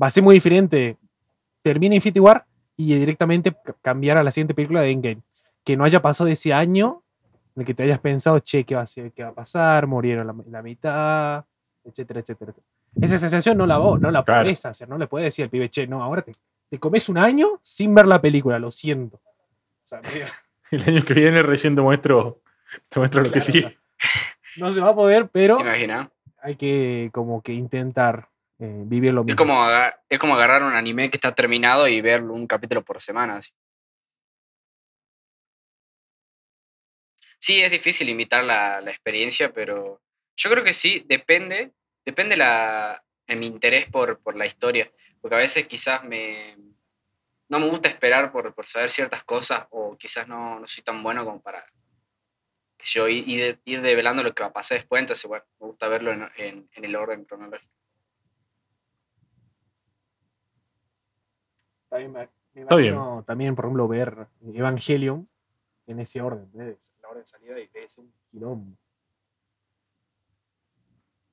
va a ser muy diferente. Termina Infinity War y directamente cambiar a la siguiente película de Endgame. Que no haya pasado ese año en el que te hayas pensado, che, ¿qué va a, ser, qué va a pasar? Murieron la, la mitad, etcétera, etcétera. Esa sensación no la, vo- no la Claro. podés hacer, no le puedes decir al pibe, che, no, ahora te, te comes un año sin ver la película, lo siento. O sea, El año que viene recién te muestro, te muestro lo que Claro, o sigue. sea, no se va a poder, pero hay que como que intentar eh, vivir lo mismo. Es como, es como agarrar un anime que está terminado y ver un capítulo por semana. así. Sí, es difícil imitar la, la experiencia, pero yo creo que sí, depende, depende la, de mi interés por, por la historia, porque a veces quizás me, no me gusta esperar por, por saber ciertas cosas o quizás no, no soy tan bueno como para yo ir, ir, ir develando lo que va a pasar después, entonces bueno, me gusta verlo en, en- en el orden cronológico. También me, me bien. imagino también, por ejemplo, ver Evangelion en ese orden, ¿eh? la orden de salida y ser un quilombo.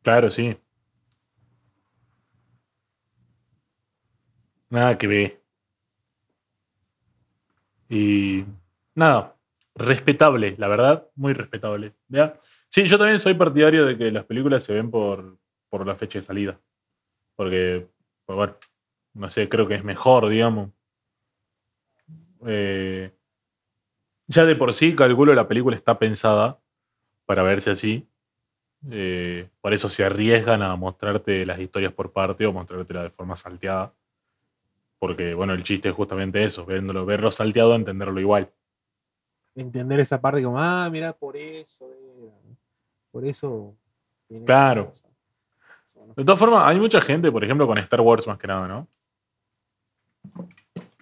Claro, sí. Nada que ver. Y nada, respetable, la verdad, muy respetable. ¿ya? Sí, yo también soy partidario de que las películas se ven por, por la fecha de salida. Porque, pues bueno, no sé, creo que es mejor, digamos. Eh, ya de por sí, calculo, la película está pensada para verse así. Eh, por eso se arriesgan a mostrarte las historias por parte o mostrártela de forma salteada. Porque, bueno, el chiste es justamente eso, verlo, verlo salteado, entenderlo igual. Entender esa parte como, ah, mira, por eso era, Por eso. Claro. De todas formas, hay mucha gente, por ejemplo, con Star Wars más que nada, ¿no?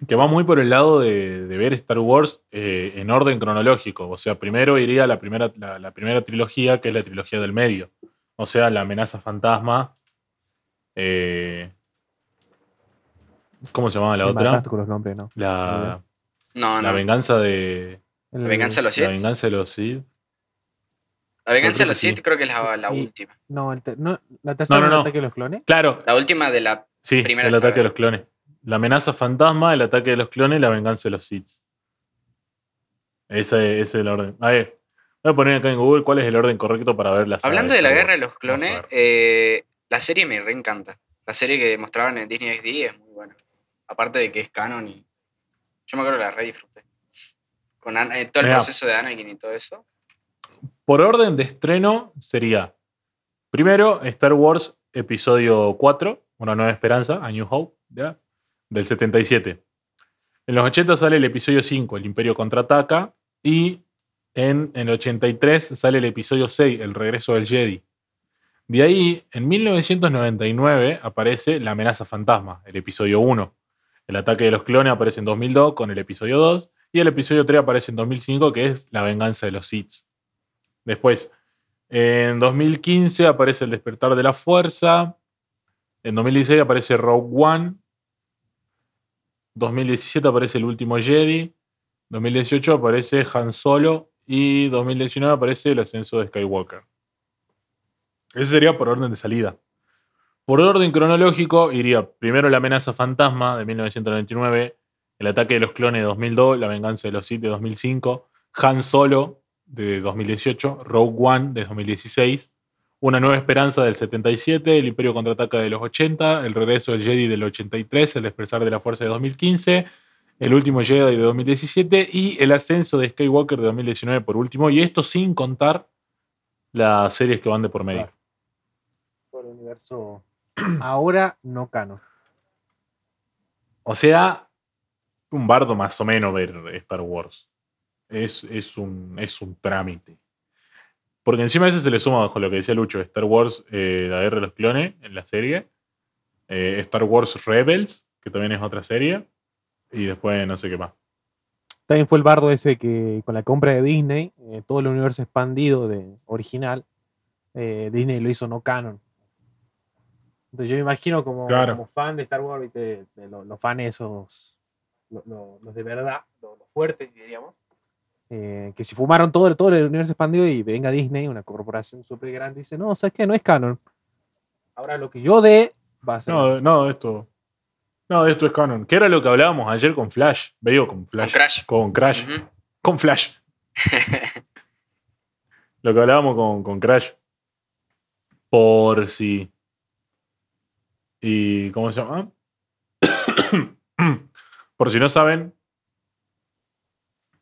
Que va muy por el lado de, de ver Star Wars eh, en orden cronológico. O sea, primero iría la primera, la, la primera trilogía, que es la trilogía del medio. O sea, la amenaza fantasma. eh, ¿Cómo se llamaba la Me otra? mataste con los nombres, ¿no? La, No, la venganza de. El- La venganza de los La Sith. venganza de los Sith. La venganza de los sí. Sith creo que es la, la Y- última. No, el te- no, la tercera no, no, no. el ataque de los clones. Claro, La última de la. sí, Primera el ataque saga. de los clones. La amenaza fantasma, el ataque de los clones y la venganza de los Sith. Ese, ese es el orden. A ver, voy a poner acá en Google cuál es el orden correcto para ver la saga Hablando de la guerra de los clones, eh, la serie me reencanta. La serie que mostraban en Disney XD es muy buena. Aparte de que es canon y. Yo me acuerdo que la re disfruté. Con Ana- eh, todo el proceso de Anakin y todo eso. Por orden de estreno sería primero Star Wars Episodio 4, Una Nueva Esperanza, A New Hope, ¿ya? Del 77. En los 80 sale el episodio 5, El Imperio Contraataca, y en, en el 83 sale el episodio 6, El Regreso del Jedi. De ahí, en 1999 aparece La Amenaza Fantasma, el episodio 1. El ataque de los clones aparece en 2002 con el episodio 2, y el episodio 3 aparece en 2005, que es La Venganza de los Sith. Después, en 2015 aparece El Despertar de la Fuerza. En 2016 aparece Rogue One. 2017 aparece El Último Jedi. 2018 aparece Han Solo. Y 2019 aparece El Ascenso de Skywalker. Ese sería por orden de salida. Por orden cronológico iría primero La amenaza fantasma de 1999, El ataque de los clones de 2002, La venganza de los Sith de 2005, Han Solo de 2018, Rogue One de 2016, Una nueva esperanza del 77, El Imperio contraataca de los 80, El regreso del Jedi del 83, El despertar de la fuerza de 2015, El último Jedi de 2017 y El ascenso de Skywalker de 2019 por último, y esto sin contar las series que van de por medio. Todo el universo ahora no canon. O sea, un bardo más o menos ver Star Wars. Es, es, un, es un trámite. Porque encima a ese se le suma bajo lo que decía Lucho, Star Wars, eh, la guerra de los clones en la serie, eh, Star Wars Rebels, que también es otra serie, y después no sé qué más. También fue el bardo ese que con la compra de Disney, eh, todo el universo expandido de original, Disney lo hizo no canon. Entonces yo me imagino como, Claro. como fan de Star Wars, de, de los, los fans esos, lo- lo- los, de verdad, los, los fuertes, diríamos, eh, que si fumaron todo, todo el universo expandido y venga Disney, una corporación súper grande, dice, no, ¿sabes qué? No es canon. Ahora lo que yo dé va a ser... No, no, esto. No, esto es canon. Que era lo que hablábamos ayer con Flash. Veo con Flash. Con Crash. Con Crash. Con Flash. Lo que hablábamos con, con Crash. Por si. Y. ¿Cómo se llama? Por si no saben.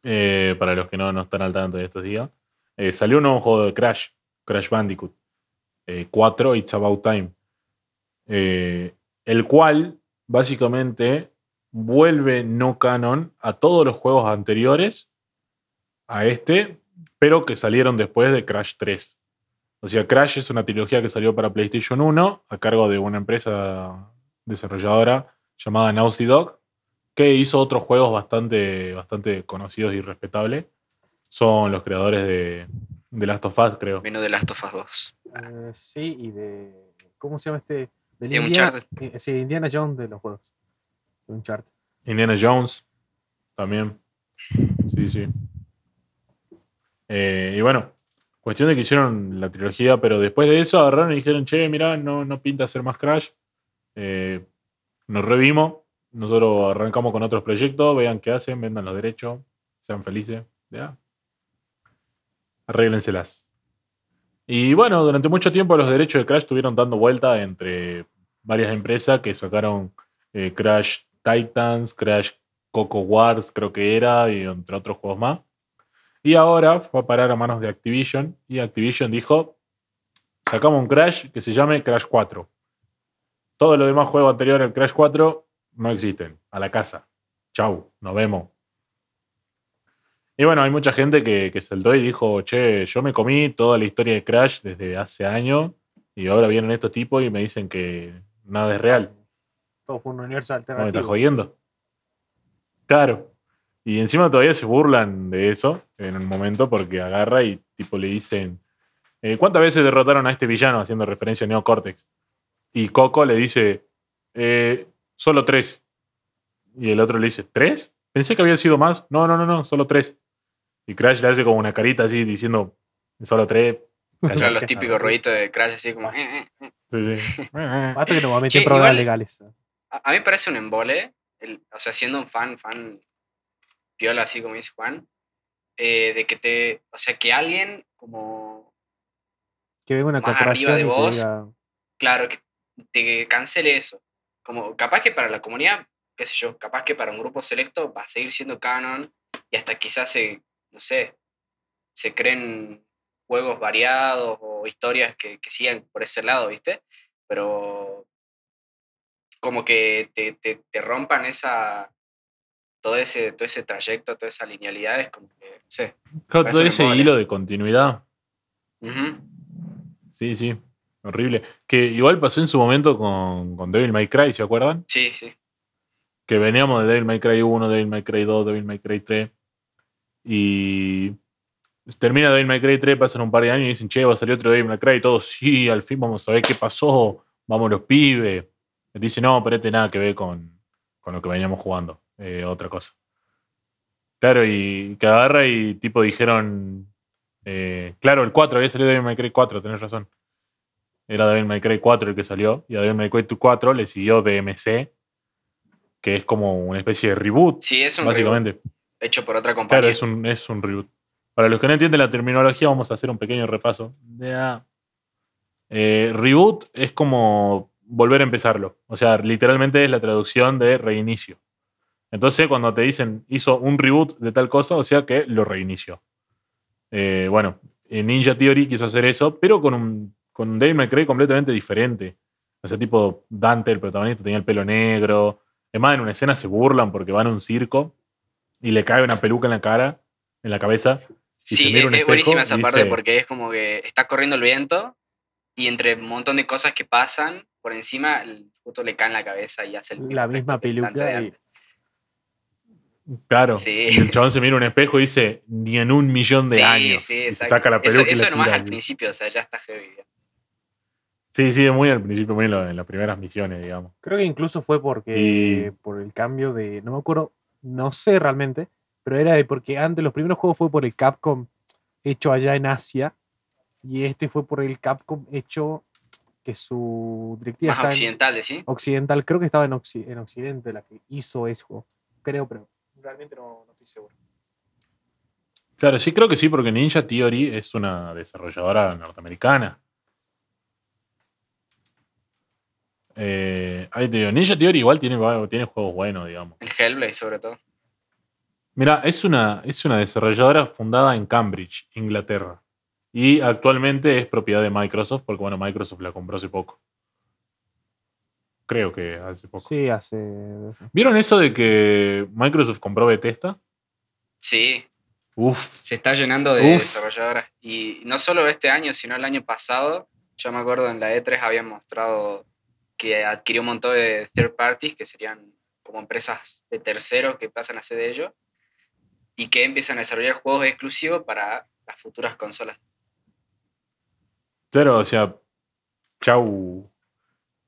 Eh, para los que no, no están al tanto de estos días. eh, salió un nuevo juego de Crash. Crash Bandicoot. eh, 4 It's About Time. eh, el cual básicamente vuelve no canon a todos los juegos anteriores a este, pero que salieron después de Crash 3. O sea, Crash es una trilogía que salió para PlayStation 1 a cargo de una empresa desarrolladora llamada Naughty Dog, que hizo otros juegos bastante, bastante conocidos y respetables. Son los creadores de, de Last of Us, creo. Vino de Last of Us 2. Eh, sí, y de... ¿Cómo se llama este? Del Y Indiana, Uncharted. eh, sí, Indiana Jones de los juegos. De Uncharted. Indiana Jones también. Sí, sí. Eh, y bueno, cuestión de que hicieron la trilogía, pero después de eso agarraron y dijeron, che, mirá, no, no pinta hacer más Crash. Eh, nos revimos, nosotros arrancamos con otros proyectos, vean qué hacen, vendan los derechos, sean felices. Ya. Arréglenselas. Y bueno, durante mucho tiempo los derechos de Crash estuvieron dando vuelta entre varias empresas que sacaron eh, Crash Titans, Crash Coco Wars, creo que era, y entre otros juegos más. Y ahora fue a parar a manos de Activision, y Activision dijo, sacamos un Crash que se llame Crash 4. Todos los demás juegos anteriores al Crash 4 no existen. A la casa. Chau, nos vemos. Y bueno, hay mucha gente que, que saltó y dijo, che, yo me comí toda la historia de Crash desde hace años y ahora vienen estos tipos y me dicen que nada es real. Todo fue un universo ¿No me estás alternativo. jodiendo? Claro. Y encima todavía se burlan de eso en un momento porque agarra y tipo le dicen, eh, ¿cuántas veces derrotaron a este villano haciendo referencia a Neo Cortex? Y Coco le dice, "Eh, solo tres. Y el otro le dice, ¿tres? Pensé que había sido más. No, no, no, no, solo tres. Y Crash le hace como una carita así diciendo, solo tres. Claro, Callate". los típicos ruiditos de Crash así como... eh, eh, eh. Sí, sí. Basta que nos va a meter problemas igual- legales. A, a mí me parece un embole, el- o sea, siendo un fan, fan piola, así como dice Juan, eh, de que te, o sea, que alguien como, Que venga una más arriba de vos. diga, claro, que te cancele eso. Como, capaz que para la comunidad, qué sé yo, capaz que para un grupo selecto va a seguir siendo canon y hasta quizás se, no sé, se creen juegos variados o historias que, que sigan por ese lado, ¿viste? Pero como que te, te, te rompan esa todo ese, todo ese trayecto, toda esa linealidad, es como que, no sé. Claro, todo ese hilo de continuidad. Sí, sí. Horrible. Que igual pasó en su momento con, con Devil May Cry, ¿se acuerdan? Sí, sí. Que veníamos de Devil May Cry 1, Devil May Cry 2, Devil May Cry 3. Y termina Devil May Cry 3, pasan un par de años y dicen, che, va a salir otro Devil May Cry. Y todos, sí, al fin vamos a ver qué pasó. Vamos los pibes. Y dice, no, pero este nada que ver con, con lo que veníamos jugando. eh, otra cosa. Claro, y que agarra y tipo dijeron, eh, claro, el 4, había salido Devil May Cry 4, tenés razón. Era Devil May Cry 4 el que salió, y a Devil May Cry 4 le siguió DMC, que es como una especie de reboot, Sí, es un reboot básicamente. hecho por otra compañía. Claro, es un, es un reboot. Para los que no entienden la terminología, vamos a hacer un pequeño repaso. De a- eh, reboot es como volver a empezarlo. O sea, literalmente es la traducción de reinicio. Entonces, cuando te dicen hizo un reboot de tal cosa, o sea que lo reinició. Eh, bueno, en Ninja Theory quiso hacer eso, pero con un, con May Cry completamente diferente. O sea, tipo Dante, el protagonista, tenía el pelo negro. Además, en una escena se burlan porque van a un circo y le cae una peluca en la cara, en la cabeza. y se Sí, mira es, un es espejo buenísima esa parte dice- porque es como que está corriendo el viento y entre un montón de cosas que pasan, por encima el- justo le cae en la cabeza y hace el La misma peluca y-. Claro. Sí. Y el chabón se mira en un espejo y dice, ni en un millón de Sí, años. sí, Y se saca la Eso, peluca y eso la nomás tira al principio, o sea, ya está heavy. Sí, sí, muy al principio, muy en, lo- en las primeras misiones, digamos. Creo que incluso fue porque Y- por el cambio de. No me acuerdo, no sé realmente, pero era de porque antes los primeros juegos fue por el Capcom hecho allá en Asia. Y este fue por el Capcom hecho que su directiva Más en occidental, ¿sí? occidental. Creo que estaba en, Occi- en Occidente la que hizo ese juego. Creo, pero realmente no, no estoy seguro. Claro, sí, creo que sí, porque Ninja Theory es una desarrolladora norteamericana. Eh, ahí te digo, Ninja Theory igual tiene, tiene juegos buenos, digamos. El Hellblade, sobre todo. Mira, es una, es una desarrolladora fundada en Cambridge, Inglaterra. Y actualmente es propiedad de Microsoft, porque bueno, Microsoft la compró hace poco. Creo que hace poco. Sí, hace. ¿Vieron eso de que Microsoft compró Bethesda? Sí, Uf. se está llenando de Uf. desarrolladoras. Y no solo este año, sino el año pasado. Yo me acuerdo en la E3 habían mostrado que adquirió un montón de third parties, que serían como empresas de terceros que pasan a ser de ellos, y que empiezan a desarrollar juegos exclusivos para las futuras consolas. Claro, o sea, chau.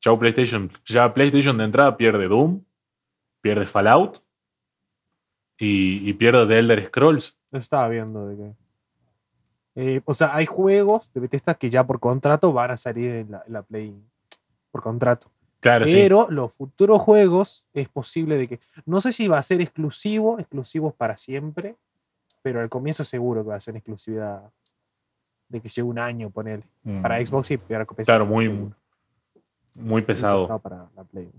Chau PlayStation. Ya PlayStation de entrada pierde Doom, pierde Fallout y, y pierde The Elder Scrolls. Estaba viendo de que. eh, o sea, hay juegos de Bethesda que ya por contrato van a salir en la, en la Play. Por contrato. Claro, sí. Pero los futuros juegos es posible de que. No sé si va a ser exclusivo, exclusivos para siempre. Pero al comienzo seguro que va a ser una exclusividad de que lleve un año, ponele. Mm, Para Xbox y para PC. Claro, muy, seguro. muy Muy pesado. para la Play.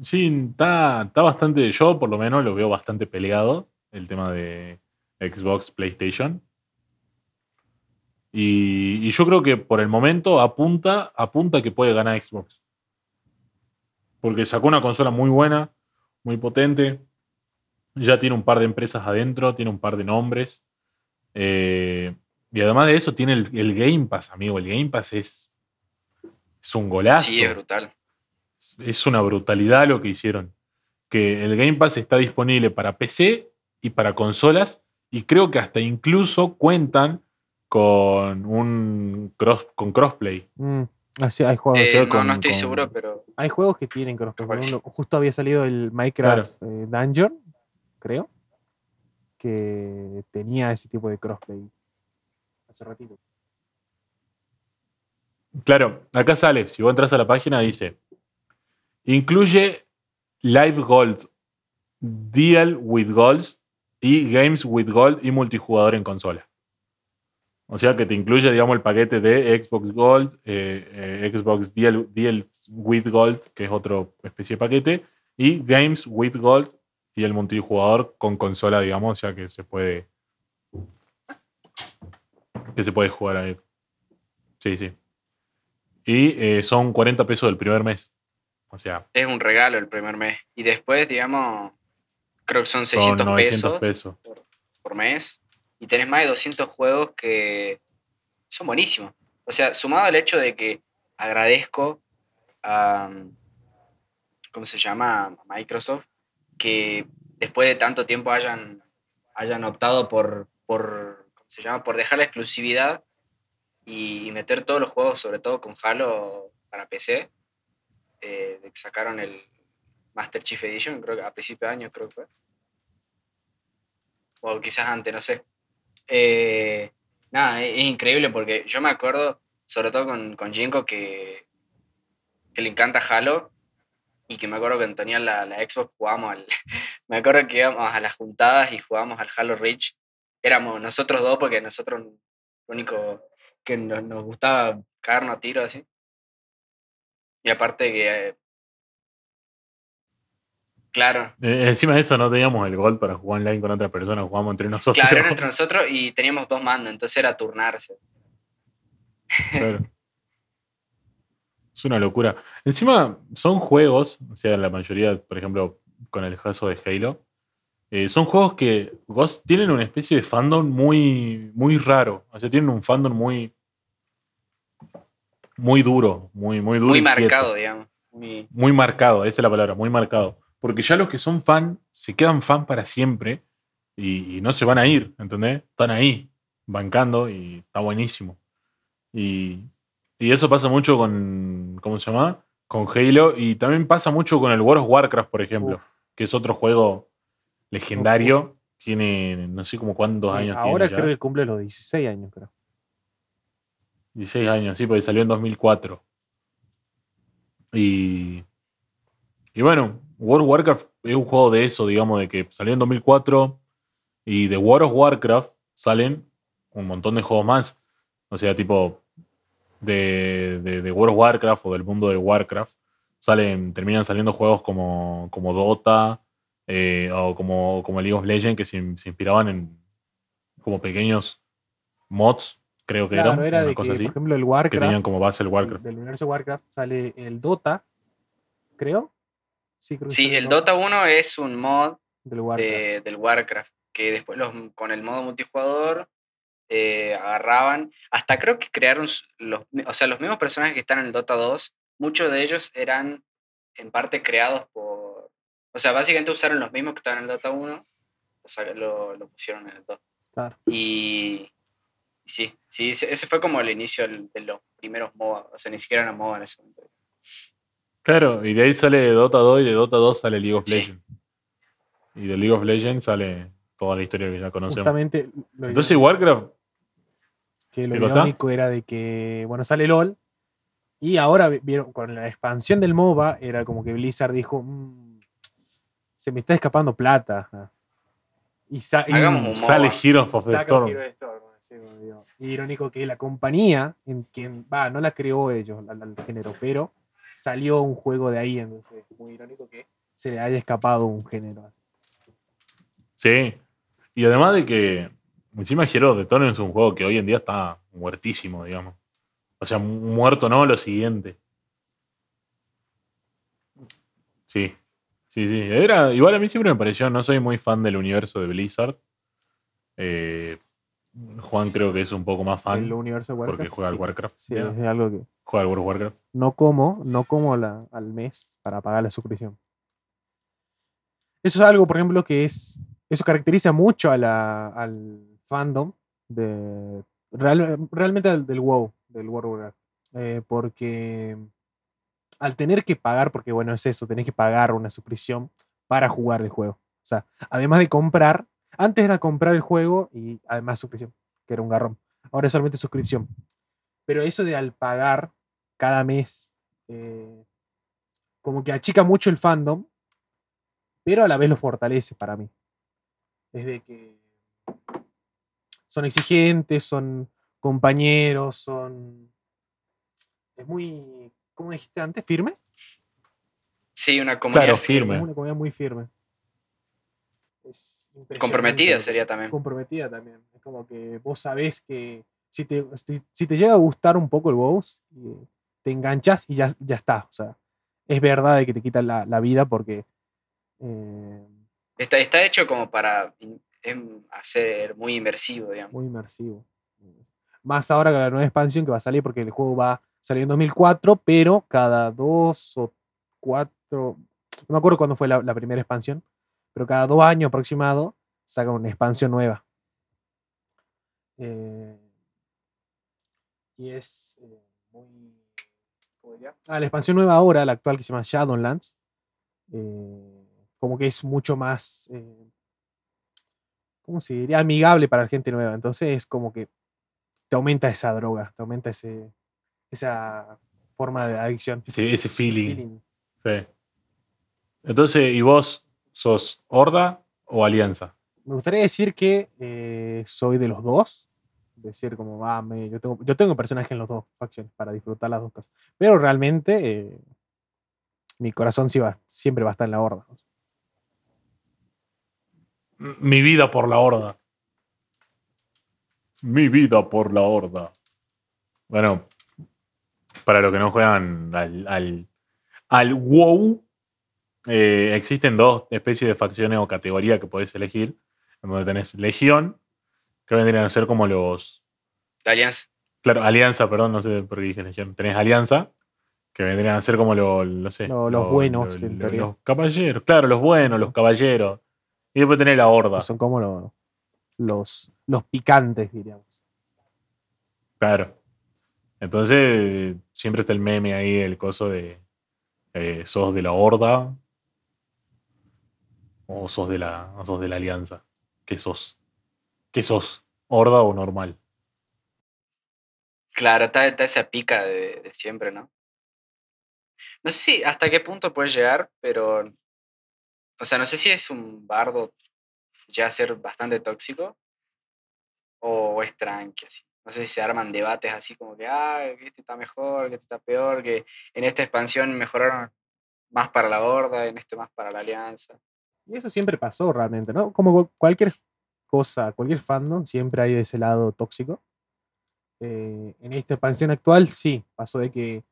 Sí, está, está bastante. Yo, por lo menos, lo veo bastante peleado. El tema de Xbox, PlayStation. Y, y yo creo que por el momento apunta, apunta que puede ganar Xbox. Porque sacó una consola muy buena, muy potente. Ya tiene un par de empresas adentro, tiene un par de nombres. Eh, y además de eso, tiene el, el Game Pass, amigo. El Game Pass es, es un golazo Sí, es brutal. es una brutalidad lo que hicieron. Que el Game Pass está disponible para PC y para consolas. Y creo que hasta incluso cuentan con un cross, con crossplay. Mm, así, hay juegos. Eh, no, con- no estoy con- seguro, pero Hay juegos que tienen crossplay. Justo había salido el Minecraft eh, Dungeon, creo, que tenía ese tipo de crossplay hace ratito. Claro, acá sale, si vos entras a la página, dice: incluye Live Gold, Deal with Golds y Games with Gold y multijugador en consola. O sea que te incluye, digamos, el paquete de Xbox Gold, eh, eh, Xbox Deal, Deal with Gold, que es otro especie de paquete, y Games with Gold y el multijugador con consola, digamos, o sea que se puede. que se puede jugar ahí. Sí, sí. Y eh, son 40 pesos del primer mes. O sea, es un regalo el primer mes. Y después, digamos, creo que son son 600 900 pesos, pesos. por mes. Y tenés más de 200 juegos que son buenísimos. O sea, sumado al hecho de que agradezco a, ¿cómo se llama? Microsoft, que después de tanto tiempo hayan, hayan optado por, por, ¿cómo se llama? Por dejar la exclusividad y, meter todos los juegos, sobre todo con Halo para PC, eh, sacaron el Master Chief Edition, creo que a principio de año creo que fue. O quizás antes, no sé. Eh, nada, es, increíble porque yo me acuerdo, sobre todo con, con Jinko, que, que le encanta Halo y que me acuerdo que tenía la, la Xbox jugábamos al. me acuerdo que íbamos a las juntadas y jugábamos al Halo Reach. Éramos nosotros dos porque nosotros lo único que nos, nos gustaba caernos a tiro así. Y aparte que. Claro, Eh, encima de eso no teníamos el gol para jugar online con otra persona, jugamos entre nosotros. claro, era entre nosotros y teníamos dos mandos, entonces era turnarse. Claro. Es una locura. Encima son juegos, o sea, la mayoría, por ejemplo, con el caso de Halo, eh, son juegos que vos tienen una especie de fandom muy, muy raro. O sea, tienen un fandom muy, muy duro, muy, muy duro. Muy marcado, digamos. Muy, Muy marcado, esa es la palabra, muy marcado. Porque ya los que son fan se quedan fan para siempre y, y no se van a ir, ¿entendés? Están ahí, bancando y está buenísimo. Y, y eso pasa mucho con, ¿cómo se llama? Con Halo y también pasa mucho con el World of Warcraft, por ejemplo, Uf. que es otro juego legendario. Tiene no sé como cuántos años Ahora tiene. ya. creo que cumple los 16 años, creo. 16 años, sí, porque salió en 2004. Y, y bueno, World of Warcraft es un juego de eso, digamos, de que salió en 2004 y de World of Warcraft salen un montón de juegos más. O sea, tipo de, de, de World of Warcraft o del mundo de Warcraft, salen, terminan saliendo juegos como, como Dota eh, o como, como League of Legends que se, se inspiraban en como pequeños mods, creo que Claro, eran, era una que, cosa por así ejemplo, el que Warcraft, tenían como base el Warcraft. del universo Warcraft, sale el Dota, creo. Sí, creo que Sí, sale el Dota 1 es un mod del Warcraft. de- del Warcraft, que después los, con el modo multijugador eh, agarraban, hasta creo que crearon, los, o sea, los mismos personajes que están en el Dota 2, muchos de ellos eran en parte creados por, o sea, básicamente usaron los mismos que estaban en el Dota 1, o sea, lo, lo pusieron en el 2. Claro. Y, y sí, sí, ese, fue como el inicio de los primeros MOBA, o sea, ni siquiera era MOBA en ese momento. Claro, y de ahí sale Dota 2 y de Dota 2 sale League of Sí. Legends. Y de League of Legends sale toda la historia que ya conocemos. Justamente lo Entonces irónico- Warcraft, que lo ¿qué cosa? irónico era de que, bueno, sale LOL y ahora vi- vieron con la expansión del MOBA era como que Blizzard dijo, "Mm, se me está escapando plata. ah". Y, sa- sale. Heroes of the Storm. Hero. Y irónico que la compañía, en quien, va, no la creó ellos, la- la- el género, pero salió un juego de ahí, entonces muy irónico que se le haya escapado un género. así. Sí. Y además de que encima of the Storm es un juego que hoy en día está muertísimo, digamos. O sea, mu- muerto no, lo siguiente. Sí. Sí, sí. Era, igual a mí siempre me pareció, no soy muy fan del universo de Blizzard. Eh, Juan creo que es un poco más fan El universo de Warcraft. porque juega al sí, Warcraft. sí, ya. es algo que Juega al World of Warcraft. no como, no como la, al mes para pagar la suscripción. Eso es algo, por ejemplo, que es. Eso caracteriza mucho a la- al fandom de. real- realmente al del WoW, del World of Warcraft. eh, porque al tener que pagar, porque bueno, es eso, tenés que pagar una suscripción para jugar el juego. O sea, además de comprar, antes era comprar el juego y además suscripción, que era un garrón. Ahora es solamente suscripción. Pero eso de al pagar cada mes, eh, como que achica mucho el fandom, pero a la vez lo fortalece para mí. Desde que son exigentes, son compañeros, son... Es muy, ¿cómo dijiste antes? ¿Firme? Sí, una comunidad Claro, firme. firme. Es una comunidad muy firme. Es Comprometida sería también. comprometida también. Es como que vos sabés que si te, si, si te llega a gustar un poco el WoW, eh, te enganchas y ya, ya está. O sea, es verdad de que te quita la, la vida porque eh, Está, está hecho como para hacer muy inmersivo, digamos. muy inmersivo. Más ahora con la nueva expansión que va a salir porque el juego va a salir en 2004, pero cada dos o cuatro, no me acuerdo cuándo fue la, la primera expansión, pero cada dos años aproximado sacan una expansión nueva. Eh, y es eh, muy... Ah, la expansión nueva ahora, la actual que se llama Shadowlands, eh, como que es mucho más... eh, ¿cómo se diría? Amigable para la gente nueva. Entonces es como que te aumenta esa droga, te aumenta ese, esa forma de adicción. Ese, ese ese feeling. feeling. Sí. Entonces, ¿y vos sos Horda o Alianza? Me gustaría decir que eh, soy de los dos. Decir como, va, me- yo, tengo, yo tengo personaje en los dos facciones para disfrutar las dos cosas. Pero realmente eh, mi corazón sí va, siempre va a estar en la horda. Mi vida por la Horda. Mi vida por la Horda. Bueno, para los que no juegan al, al, al WoW, eh, existen dos especies de facciones o categorías que podés elegir. En donde tenés Legión, que vendrían a ser como los. La alianza. Claro, Alianza, perdón, no sé por qué dije Legión. Tenés Alianza, Que vendrían a ser como lo- no sé, Lo- los buenos, en teoría. los caballeros. Claro, los buenos, los caballeros. Y después tenés la horda. son como lo- los, los picantes, diríamos. Claro. Entonces, siempre está el meme ahí, el coso de eh, sos de la horda o sos de la, o sos de la alianza. ¿Qué sos? ¿Qué sos? ¿Horda o normal? Claro, está, está esa pica de, siempre, ¿no? No sé si hasta qué punto puede llegar, pero. O sea, no sé si es un bardo ya ser bastante tóxico o es tranqui así. No sé si se arman debates así como que, ah, que este está mejor, que este está peor, que en esta expansión mejoraron más para la horda, en este más para la alianza. Y eso siempre pasó realmente, ¿no? Como cu- cualquier cosa, cualquier fandom, siempre hay ese lado tóxico. Eh, en esta expansión actual, sí, pasó de que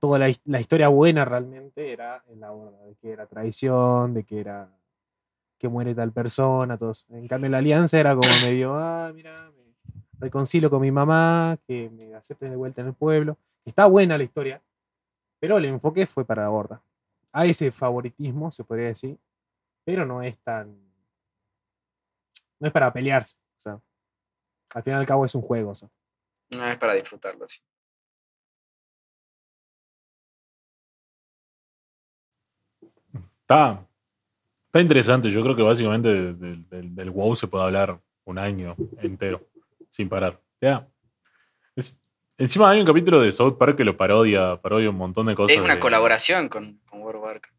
toda la, la historia buena realmente era en la horda, de que era traición, de que era que muere tal persona, todos. En cambio, la alianza era como medio, ah, mira, me reconcilio con mi mamá, que me acepten de vuelta en el pueblo. Está buena la historia, pero el enfoque fue para la horda. Hay ese favoritismo, se podría decir, pero no es tan. No es para pelearse. O sea, al final y al cabo es un juego. o sea. No es para disfrutarlo, sí. Está, está interesante. Yo creo que básicamente de- de- del, del WoW se puede hablar un año entero, sin parar. Ya. Es- encima hay un capítulo de South Park que lo parodia, parodia un montón de cosas. Es una de- colaboración con, con World of Warcraft.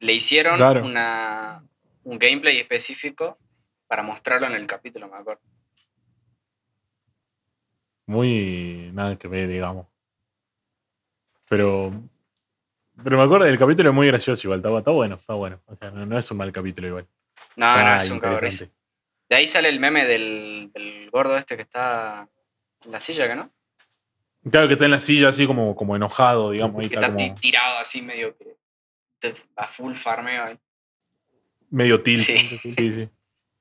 Le hicieron Claro. una, un gameplay específico para mostrarlo en el capítulo, me acuerdo. Muy nada que ver, digamos. Pero. Pero me acuerdo, el capítulo es muy gracioso igual, está, está bueno, está bueno. O sea, no, no es un mal capítulo igual. No, no, Está es un cago de ahí sale el meme del, del gordo este que está en la silla, ¿que no? Claro que está en la silla así como, como enojado, digamos. ahí Que está está ti- como tirado así medio que a full farmeo ahí. medio tilt. Sí. Sí, sí.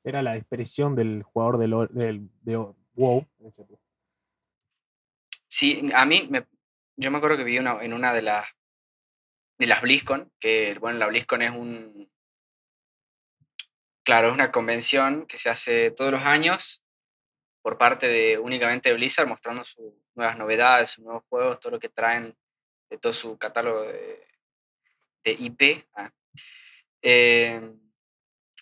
Era la expresión del jugador del, del- de WoW. en ese época. Sí, a mí, me, yo me acuerdo que vi una, en una de las de las BlizzCon, que bueno, la BlizzCon es un, claro, es una convención que se hace todos los años por parte de únicamente de Blizzard, mostrando sus nuevas novedades, sus nuevos juegos, todo lo que traen de todo su catálogo de, de IP. Ah. Eh,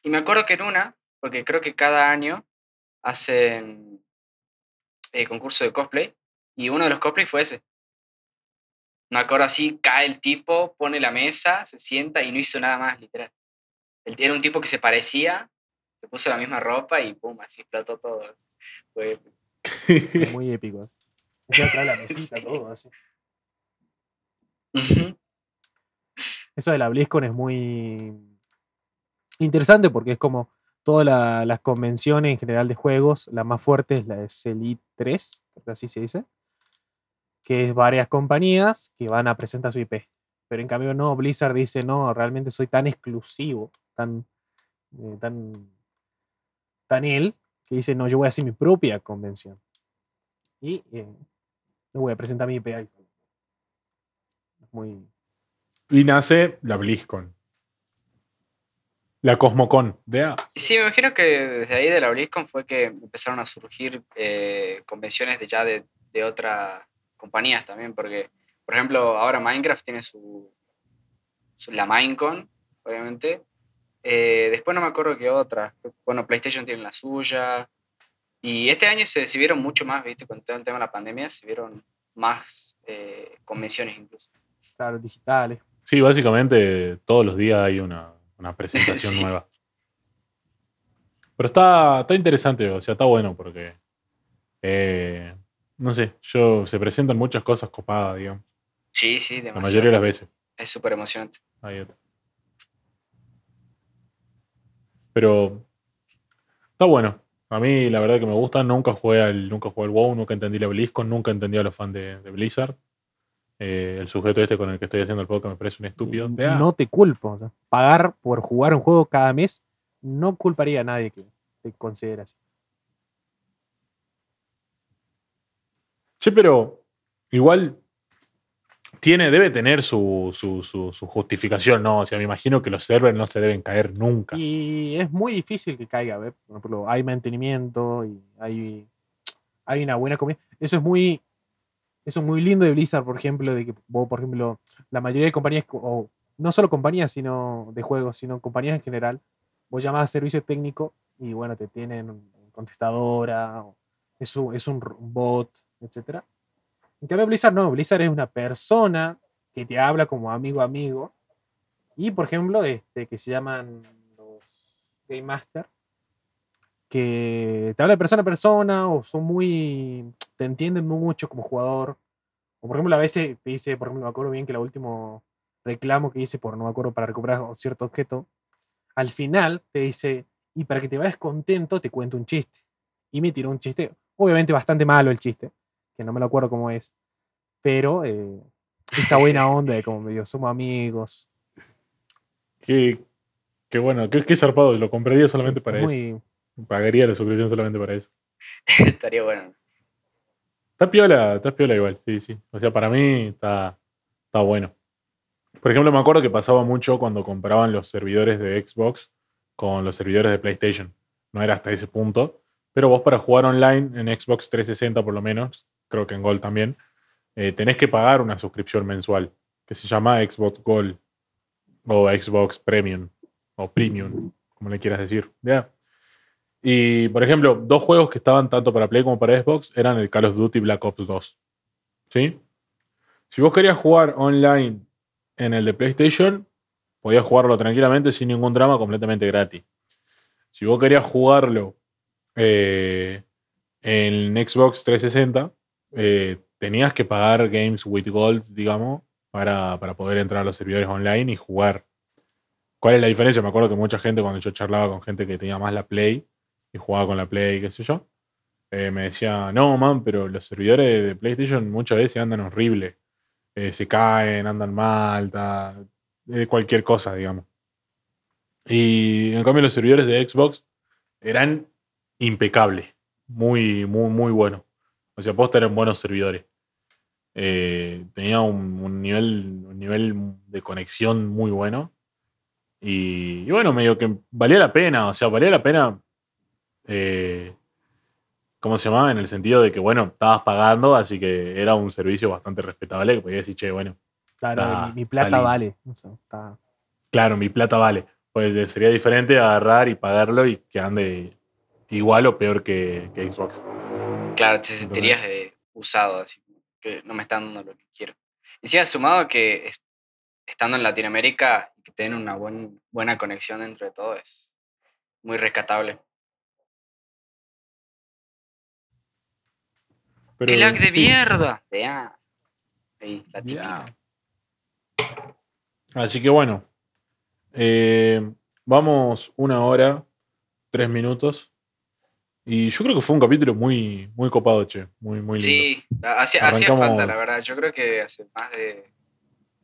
y me acuerdo que en una, porque creo que cada año hacen eh, concurso de cosplay, y uno de los cosplays fue ese. Me acuerdo así, cae el tipo, pone la mesa, se sienta y no hizo nada más, literal. El- Era un tipo que se parecía, se puso la misma ropa y pum, así explotó todo. Fue- Muy épico. Hacía traer la mesita, todo así. Eso de la BlizzCon es muy interesante porque es como todas la- las convenciones en general de juegos, la más fuerte es la es Elite 3, creo que así se dice, que es varias compañías que van a presentar su IP. Pero en cambio no, Blizzard dice, no, realmente soy tan exclusivo, tan, eh, tan, tan él, que dice, no, yo voy a hacer mi propia convención. Y eh, voy a presentar mi IP ahí. Muy, Y nace la BlizzCon. La Cosmocon. De Y Sí, me imagino que desde ahí de la BlizzCon fue que empezaron a surgir eh, convenciones de ya de, de otras compañías también, porque, por ejemplo, ahora Minecraft tiene su, su- la Minecon, obviamente. Eh, después no me acuerdo qué otra. Bueno, PlayStation tiene la suya. Y este año se, se vieron mucho más, ¿viste? Con todo el tema de la pandemia, se vieron más eh, convenciones incluso. claro, digitales. Sí, básicamente todos los días hay una, una presentación Sí. nueva. Pero está, está interesante, o sea, está bueno porque. eh, no sé, yo se presentan muchas cosas copadas, digamos. Sí, sí, La demasiado. mayoría de las veces. Es súper emocionante. Pero está bueno. A mí la verdad que me gusta. Nunca jugué al, nunca jugué al WoW, nunca entendí la BlizzCon, nunca entendí a los fans de, de Blizzard. Eh, el sujeto este con el que estoy haciendo el podcast me parece un estúpido. No te culpo. o sea, pagar por jugar un juego cada mes no culparía a nadie que te considere así. Che, pero igual tiene, debe tener su, su, su- su justificación, ¿no? O sea, me imagino que los servers no se deben caer nunca. Y es muy difícil que caiga, ¿ves? Por ejemplo, hay mantenimiento y hay, hay una buena comida. Eso es muy eso es muy lindo de Blizzard, por ejemplo, de que vos, por ejemplo, la mayoría de compañías, o no solo compañías sino de juegos, sino compañías en general, vos llamás a servicio técnico y bueno, te tienen contestadora, es un, es un bot, etc. En cambio, Blizzard no, Blizzard es una persona que te habla como amigo a amigo. Y, por ejemplo, este, que se llaman los Game Master, que te habla de persona a persona o son muy. Te entienden mucho como jugador. O, por ejemplo, a veces te dice, por ejemplo, me acuerdo bien que el último reclamo que hice por no me acuerdo para recuperar cierto objeto, al final te dice, y para que te vayas contento, te cuento un chiste. Y me tiró un chiste, obviamente bastante malo el chiste, que no me lo acuerdo cómo es, pero eh, esa buena onda de como medio somos amigos. Qué, qué bueno, qué, qué zarpado, lo compraría solamente Sí, para es eso. Pagaría la suscripción solamente para eso. Estaría bueno. Está piola, está piola igual, sí, sí. O sea, para mí está, está bueno. Por ejemplo, me acuerdo que pasaba mucho cuando compraban los servidores de Xbox con los servidores de PlayStation. No era hasta ese punto. Pero vos para jugar online en Xbox 360 por lo menos, creo que en Gold también, eh, tenés que pagar una suscripción mensual que se llama Xbox Gold o Xbox Premium o Premium, como le quieras decir. ¿ya? Y, por ejemplo, dos juegos que estaban tanto para Play como para Xbox eran el Call of Duty Black Ops 2. ¿Sí? Si vos querías jugar online en el de PlayStation, podías jugarlo tranquilamente sin ningún drama, completamente gratis. Si vos querías jugarlo eh, en Xbox 360, eh, tenías que pagar Games with Gold, digamos, para, para poder entrar a los servidores online y jugar. ¿Cuál es la diferencia? Me acuerdo que mucha gente, cuando yo charlaba con gente que tenía más la Play y jugaba con la Play, qué sé yo, eh, me decía, no, man, pero los servidores de PlayStation muchas veces andan horrible. Eh, se caen, andan mal, ta- eh, cualquier cosa, digamos. Y en cambio los servidores de Xbox eran impecables, muy, muy, muy buenos. O sea, posta eran buenos servidores. Eh, tenía un, nivel, un nivel de conexión muy bueno. Y, y bueno, medio que valía la pena, o sea, valía la pena. Eh, ¿Cómo se llamaba? En el sentido de que, bueno, estabas pagando, así que era un servicio bastante respetable que podías decir, che, bueno, Claro, Está- mi, plata vale. está- claro, mi plata vale. Pues sería diferente agarrar y pagarlo y que ande igual o peor que, que Xbox. Claro, te sentirías eh, usado, así que no me están dando lo que quiero. Y sí, sumado a que es- estando en Latinoamérica y que tienen una buen, buena conexión dentro de todo, es muy rescatable. Pero, ¡Qué lag de sí. mierda! Ya. Ahí, la. Ya. Así que bueno, eh, vamos una hora, tres minutos. Y yo creo que fue un capítulo muy, muy copado, che. Muy, muy lindo. Sí, hacía, hacía falta, la verdad. Yo creo que hace más de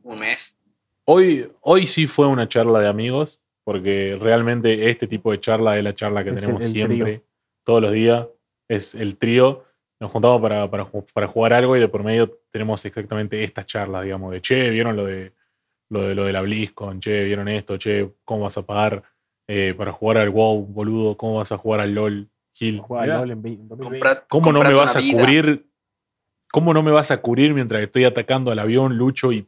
un mes. Hoy, hoy sí fue una charla de amigos, porque realmente este tipo de charla es la charla que Es el- tenemos el siempre, trío. todos los días. Es el trío. Nos juntamos para, para, ju- para jugar algo y de por medio tenemos exactamente estas charlas, digamos, de che, ¿vieron lo de lo de lo de la BlizzCon? Che, ¿vieron esto? Che, ¿cómo vas a pagar eh, para jugar al WoW, boludo? ¿Cómo vas a jugar al LOL? Gil. Juega al Mirá, LOL en 20- 2020. Compra- ¿Cómo no me vas a cubrir? ¿Cómo no me vas a cubrir mientras estoy atacando al avión, Lucho y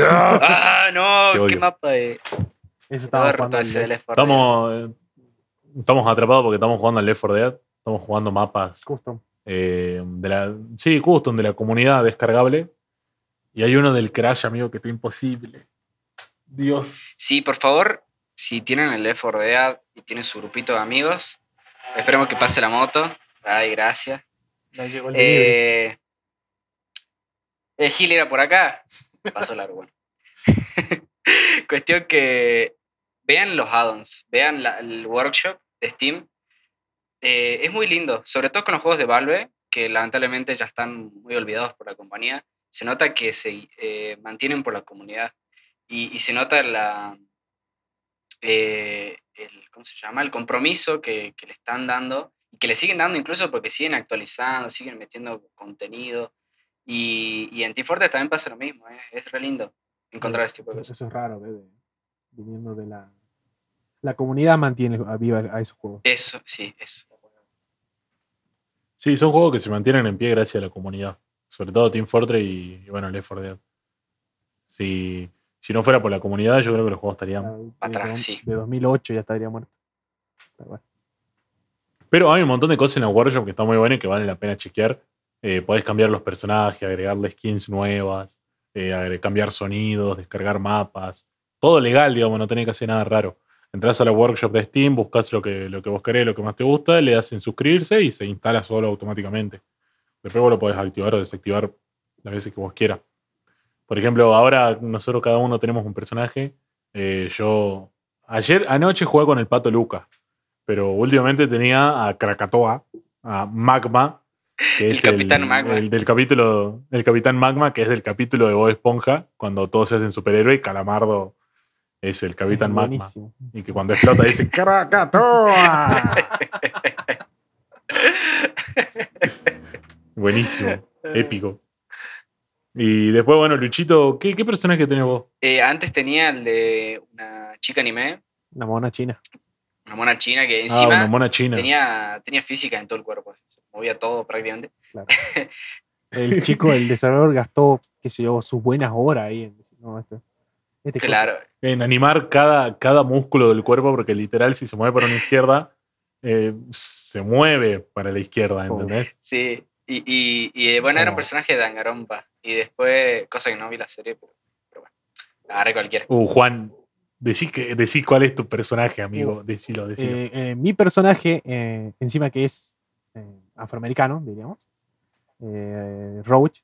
¡Ah, Te no! ¡Qué mapa de. Eso estaba Estaba jugando roto al ese LOL. Left 4 Dead. Estamos, estamos atrapados porque estamos jugando al Left 4 Dead. Estamos jugando mapas Custom. eh, de la. Sí, custom, de la comunidad descargable. Y hay uno del Crash, amigo, que está imposible. Dios. Sí, por favor, si tienen el Left 4 Dead y tienen su grupito de amigos, esperemos que pase la moto. Ay, gracias. Ahí llegó el. Eh, eh, Gil era por acá. Pasó largo, bueno. Cuestión que vean los add-ons, vean la- el workshop de Steam. Eh, es muy lindo, sobre todo con los juegos de Valve, que lamentablemente ya están muy olvidados por la compañía. Se nota que se eh, mantienen por la comunidad y, y se nota la, eh, el, ¿cómo se llama? el compromiso que, que le están dando y que le siguen dando incluso porque siguen actualizando, siguen metiendo contenido Y, y en Team Fortress también pasa lo mismo, ¿eh? es re lindo encontrar este tipo de Eso cosas. es raro, ¿ves? De- viniendo de la. La comunidad mantiene viva a esos juegos. Eso, sí, eso. Sí, son juegos que se mantienen en pie gracias a la comunidad. Sobre todo Team Fortress y, y bueno, Left 4 Dead. Si, si no fuera por la comunidad, yo creo que los juegos estarían. De- Atrás, de, sí. de 2008 ya estaría muerto. Pero bueno. Pero hay un montón de cosas en la Workshop que están muy buenas y que vale la pena chequear. Eh, podés cambiar los personajes, agregarle skins nuevas, eh, cambiar sonidos, descargar mapas. Todo legal, digamos, no tenés que hacer nada raro. Entras a la workshop de Steam, buscas lo que, lo que vos querés, lo que más te gusta, le das en suscribirse y se instala solo automáticamente. Después vos lo podés activar o desactivar las veces que vos quieras. Por ejemplo, ahora nosotros cada uno tenemos un personaje. Eh, yo ayer, anoche jugué con el pato Luca, pero últimamente tenía a Krakatoa, a Magma, que El es Capitán Magma. el del capítulo, el Capitán Magma, que es del capítulo de Bob Esponja, cuando todos se hacen superhéroe y Calamardo es el Capitán Magma. buenísimo. Y que cuando explota dice ¡Krakatoa! Buenísimo, épico. Y después, bueno, Luchito, ¿qué, qué personaje tenés vos? Eh, antes tenía el de una chica anime, Una mona china. una mona china que ah, encima una mona china. tenía, tenía física en todo el cuerpo. Se movía todo prácticamente. El chico, el desarrollador, gastó, qué sé yo, sus buenas horas ahí. En, no, este, este Claro. En animar cada, cada músculo del cuerpo, porque literal, si se mueve para una izquierda, eh, se mueve para la izquierda, ¿entendés? Sí, y, y, y, eh, bueno, era un personaje de Dangarompa. Y después, cosa que no vi la serie, pero, pero bueno, agarré cualquiera. Uh, Juan, decí, que, decí cuál es tu personaje, amigo. Uf. Decilo, decilo. Eh, eh, mi personaje, eh, encima que es eh, afroamericano, diríamos, eh, Roach,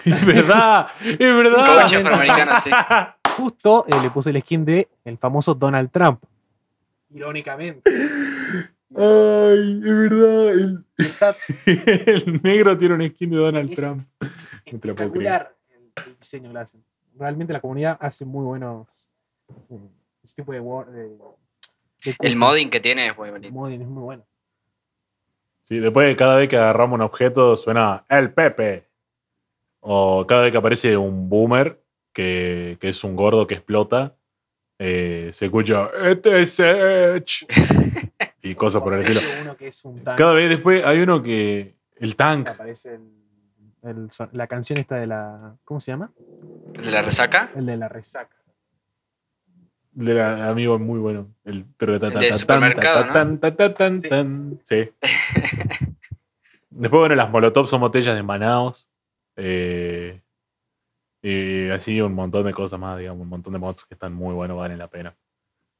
es verdad, es verdad. Coach afroamericano, sí. justo eh, le puse el skin de el famoso Donald Trump. Irónicamente. Ay, es verdad. El, Está el negro tiene un skin de Donald Es- Trump. No te lo puedo espectacular el, el diseño que le hacen. Realmente la comunidad hace muy buenos eh, este tipo de, war- de, de El modding que tiene es muy El bonito. modding es muy bueno. Sí, después de cada vez que agarramos un objeto suena el Pepe. O cada vez que aparece un boomer, que, que es un gordo que explota, eh, se escucha este es Edge", y cosas por el estilo. Aparece uno que es un tanque. Cada vez después hay uno que. El tank. Aparece el- el la canción esta de la. ¿Cómo se llama? El de la resaca. El de la resaca. De la, amigo es muy bueno. El, El de supermercado, ¿no? tan, tan, tan, tan, Sí. tan. Sí. Después, bueno, las molotov son botellas de Manaos. Eh, y así un montón de cosas más, digamos, un montón de mods que están muy buenos, valen la pena.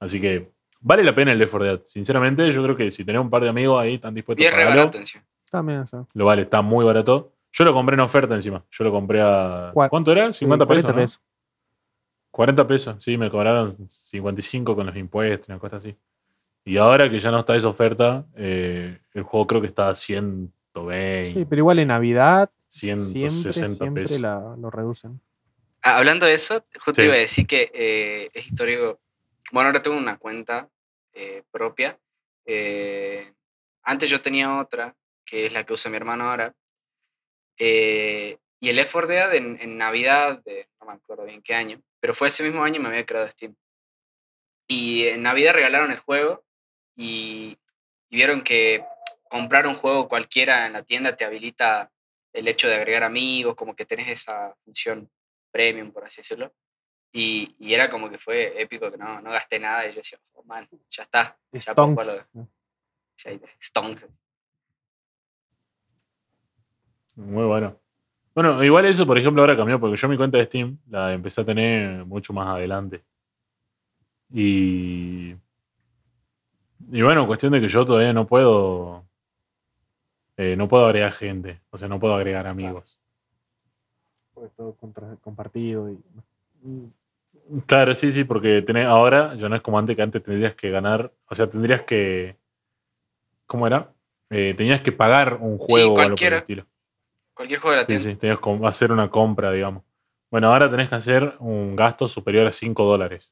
Así que vale la pena el Left 4 Dead. Sinceramente, yo creo que si tenés un par de amigos ahí Y dispuestos a es re pagarlo, barato encima. También eso. lo vale, está muy barato. Yo lo compré en oferta encima. Yo lo compré a. ¿Cuánto era? 50 pesos. 40 ¿no? pesos. 40 pesos, sí, me cobraron 55 con los impuestos, una cosa así. Y ahora que ya no está esa oferta, eh, el juego creo que está a 120, Sí, pero igual en Navidad 160 siempre pesos. la- lo reducen. Ah, hablando de eso, justo Sí. iba a decir que eh, es histórico. Bueno, ahora tengo una cuenta eh, propia. Eh, antes yo tenía otra, que es la que usa mi hermano ahora. Eh, y el 4 Dead en, en Navidad, de, no me acuerdo bien qué año, pero fue ese mismo año y me había creado Steam. Y en Navidad regalaron el juego y, y vieron que comprar un juego cualquiera en la tienda te habilita el hecho de agregar amigos, como que tenés esa función premium, por así decirlo. Y, y era como que fue épico que no, no gasté nada y yo decía, oh man, ya está. Ya. Stonks. Ya hay- Stonks. Muy bueno. Bueno, igual eso, por ejemplo, ahora cambió, porque yo mi cuenta de Steam la empecé a tener mucho más adelante. Y. Y bueno, cuestión de que yo todavía no puedo. Eh, no puedo agregar gente, o sea, no puedo agregar amigos. Porque todo contra- compartido. Y, Claro, sí, sí, porque tenés, ahora ya no es como antes que antes tendrías que ganar, o sea, tendrías que. ¿Cómo era? Eh, tenías que pagar un juego o algo por el estilo. Cualquier juego de la Sí, tienda. sí, tenías que hacer una compra, digamos. Bueno, ahora tenés que hacer un gasto superior a 5 dólares.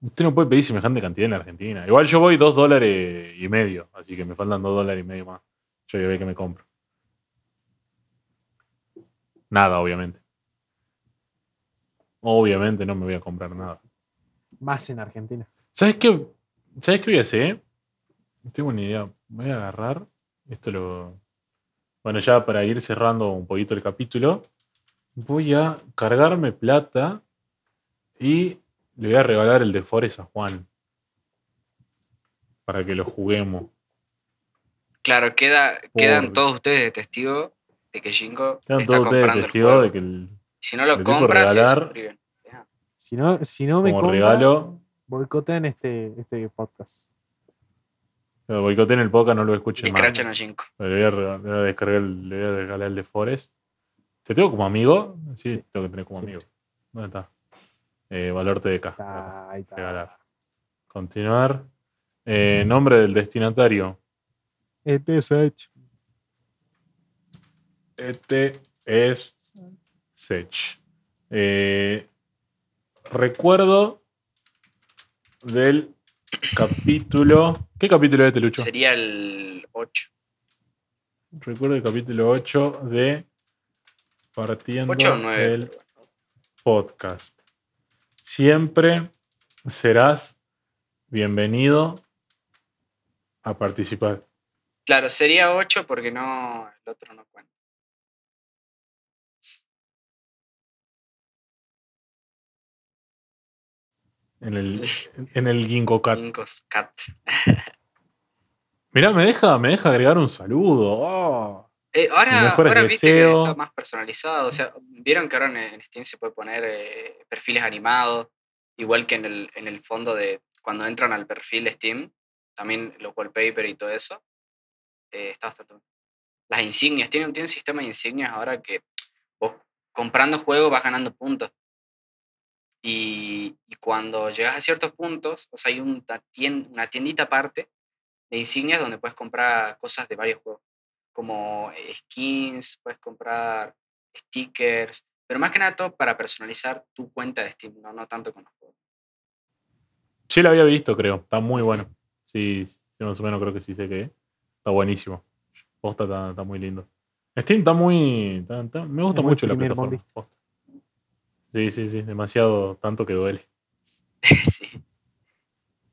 Usted no puede pedir semejante cantidad en la Argentina. Igual yo voy 2 dólares y medio, así que me faltan 2 dólares y medio más. Yo ya ve que me compro. nada, obviamente. Obviamente no me voy a comprar nada. Más en Argentina. ¿Sabes qué? ¿Sabes qué voy a hacer? Tengo una idea. Voy a agarrar. Esto lo. Bueno, ya para ir cerrando un poquito el capítulo, voy a cargarme plata y le voy a regalar el de Forest a Juan. Para que lo juguemos. Claro, queda, quedan todos ustedes de testigo de que Jinko Quedan está todos ustedes comprando el testigos juego. de que el- Si no lo compras, se regalar-. Ya. Si no, si no me como regalo. boicotean este, este podcast. Lo boicoté en el podcast, no lo escuchen más. Escrachan a Jinko. Le voy a, rega- le voy a descargar, el- le voy a regalar el de Forest. ¿Te tengo como amigo? Sí, Sí. tengo que tener como Sí. amigo. ¿Dónde está? Eh, valor TDK. Ah, ahí está. Regalar. Continuar. Eh, nombre del destinatario. Este es Edge. Este es Sech. Eh, recuerdo del capítulo. ¿Qué capítulo es este, Lucho? Sería el 8. Recuerdo el capítulo 8 de Partiendo Ocho o nueve. del podcast. Siempre serás bienvenido a participar. Claro, sería 8 porque no, el otro no cuenta. En el, en el Ginkgo Cat. Jinkos Cat. Mirá, me deja, me deja agregar un saludo. Oh. Eh, ahora ahora viste que está más personalizado. O sea, vieron que ahora en, en Steam se puede poner eh, perfiles animados, igual que en el, en el fondo de cuando entran al perfil de Steam, también los wallpapers y todo eso. eh, está bastante. Las insignias, tiene, un- tiene un sistema de insignias ahora que vos comprando juegos vas ganando puntos. Y, y cuando llegas a ciertos puntos, o sea, hay un- una tiendita aparte de insignias donde puedes comprar cosas de varios juegos como skins, puedes comprar stickers, pero más que nada todo para personalizar tu cuenta de Steam, no, no tanto con los juegos. Sí lo había visto, creo. Está muy bueno. Sí, sí, más o menos creo que sí sé que es. Está buenísimo. Posta está, está muy lindo. Steam está muy. está- está- me gusta muy mucho la plataforma. posta. Sí, sí, sí. Demasiado tanto que duele. sí.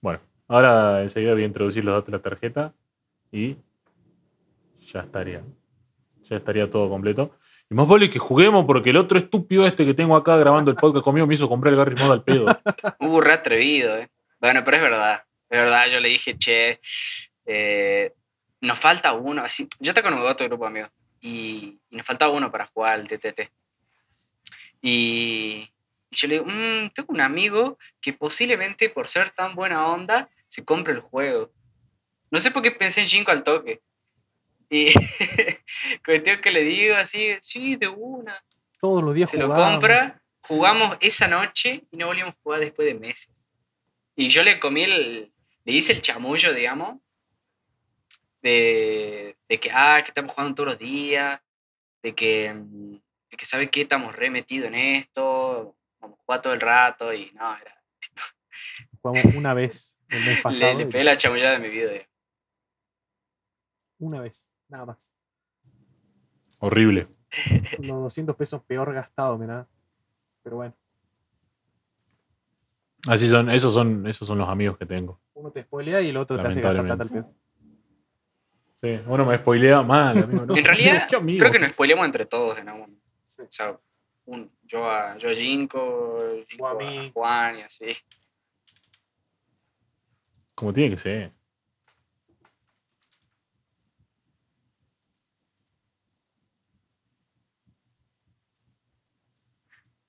Bueno, ahora enseguida voy a introducir los datos de la tarjeta y ya estaría. Ya estaría todo completo. Y más vale que juguemos porque el otro estúpido este que tengo acá grabando el podcast conmigo me hizo comprar el Garry Mod al pedo. Hubo re atrevido, ¿eh? Bueno, pero es verdad, es verdad, yo le dije, che, eh, nos falta uno, así, yo te conozco otro grupo amigo, y, nos falta uno para jugar al TTT. Y, yo le digo, "Mm, tengo un amigo que posiblemente por ser tan buena onda se compre el juego. No sé por qué pensé en Jinko al toque. Y cuestión que le digo así, sí, de una. Todos los días Se lo compra, jugamos esa noche y no volvíamos a jugar después de meses. Y yo le comí el, le hice el chamullo, digamos, de, de que, ah, que estamos jugando todos los días, de que, mm, de que sabe que estamos re metidos en esto, vamos a jugar todo el rato y no, era, Jugamos una vez el mes le, pasado. le y pegué la chamullada de mi vida. Una vez, nada más. Horrible. Los 200 pesos peor gastado, mirá. Pero bueno, Así son, esos son, esos son los amigos que tengo. uno te spoilea y el otro te hace gastar plata al pedo. Sí, uno me spoilea mal, amigo. no. En realidad, amigo. Creo que nos spoileamos entre todos en algún momento. Sí. O sea, un- yo a, yo a Jinko, Jinko a a. Juan y así. Como tiene que ser.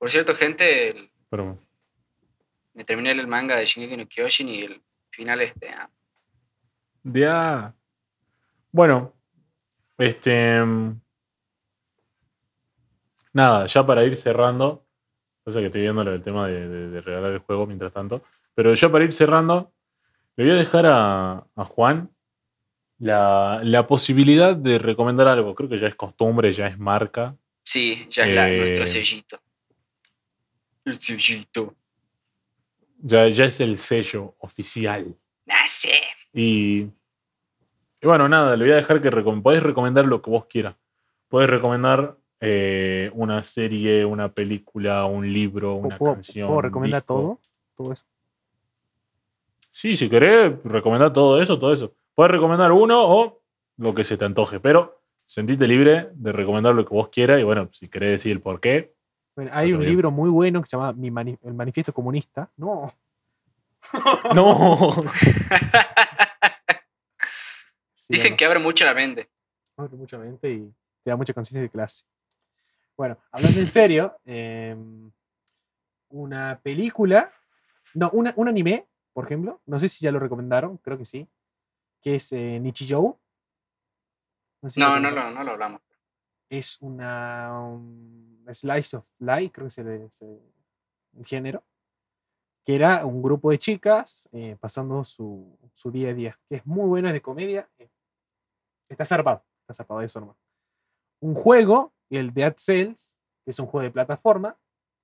Por cierto, gente, el- Pero me terminé el manga de Shingeki no Kyojin y el final este. ah, Ya. Bueno, este. mm, Nada, ya para ir cerrando. Cosa que estoy viendo del tema de, de- de regalar el juego mientras tanto. Pero ya para ir cerrando, le voy a dejar a, a Juan la, la posibilidad de recomendar algo. Creo que ya es costumbre, ya es marca. Sí, ya es la- Eh, nuestro sellito. El sellito. Ya, ya es el sello oficial. Nace. Y, y bueno, nada, le voy a dejar que recom podés recomendar lo que vos quieras. Podés recomendar eh, una serie, una película, un libro, una ¿Puedo, canción. puedo recomendar disco. todo? Todo eso. Sí, si querés, recomendar todo eso, todo eso. Puedes recomendar uno o lo que se te antoje, pero sentite libre de recomendar lo que vos quieras y bueno, si querés decir el por qué. Bueno, hay un bien. libro muy bueno que se llama Mi Mani- El Manifiesto Comunista. No. No. Sí, Dicen bueno, que abre mucho la mente. abre mucha mente y te da mucha conciencia de clase. Bueno, hablando en serio, em, una película, no, una, un anime, por ejemplo, no sé si ya lo recomendaron, creo que sí, que es eh, Nichijou. No, sé si lo No, no no lo hablamos. Es una um, slice of life, creo que es el- el género, que era un grupo de chicas eh, pasando su, su día a día, que es muy bueno, es de comedia, eh, está zarpado, está zarpado de eso nomás. Un juego, el Dead Cells, que es un juego de plataforma,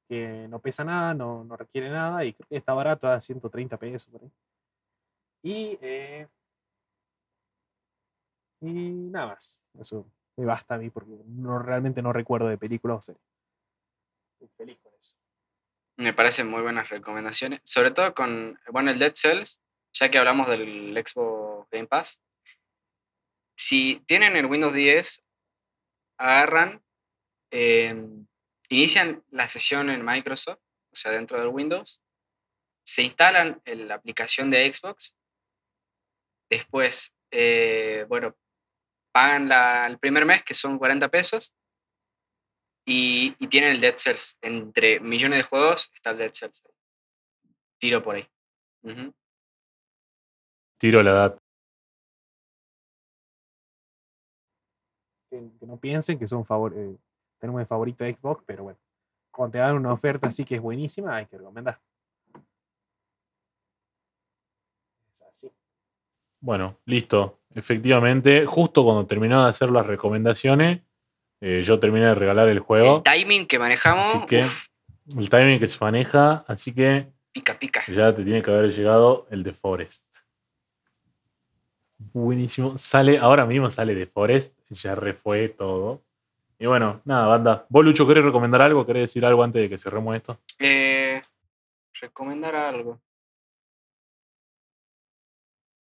que no pesa nada, no, no requiere nada, y creo que está barato, a 130 pesos por ahí. Y, eh, y nada más, eso me basta a mí porque no, realmente no recuerdo de películas o series. Me parecen muy buenas recomendaciones. Sobre todo con, bueno, el Dead Cells, ya que hablamos del Xbox Game Pass. Si tienen el Windows 10, agarran, eh, inician la sesión en Microsoft, o sea, dentro del Windows, se instalan en la aplicación de Xbox, después, eh, bueno, pagan la- el primer mes, que son 40 pesos, y, y tienen el Dead Cells. Entre millones de juegos está el Dead Cells. Tiro por ahí. Tiro la edad. Que, que no piensen que son favor, eh, tenemos de favorito de Xbox, pero bueno, cuando te dan una oferta así que es buenísima, hay que recomendar. Es así. Bueno, listo. Efectivamente, justo cuando terminaba de hacer las recomendaciones, eh, yo terminé de regalar el juego. El timing que manejamos, Así que uf, el timing que se maneja, así que pica, pica. ya te tiene que haber llegado el de Forest. Buenísimo. Sale, ahora mismo sale de Forest, ya refue todo. Y bueno, nada, banda. ¿Vos, Lucho, querés recomendar algo? ¿Querés decir algo antes de que cerremos esto? Eh, recomendar algo.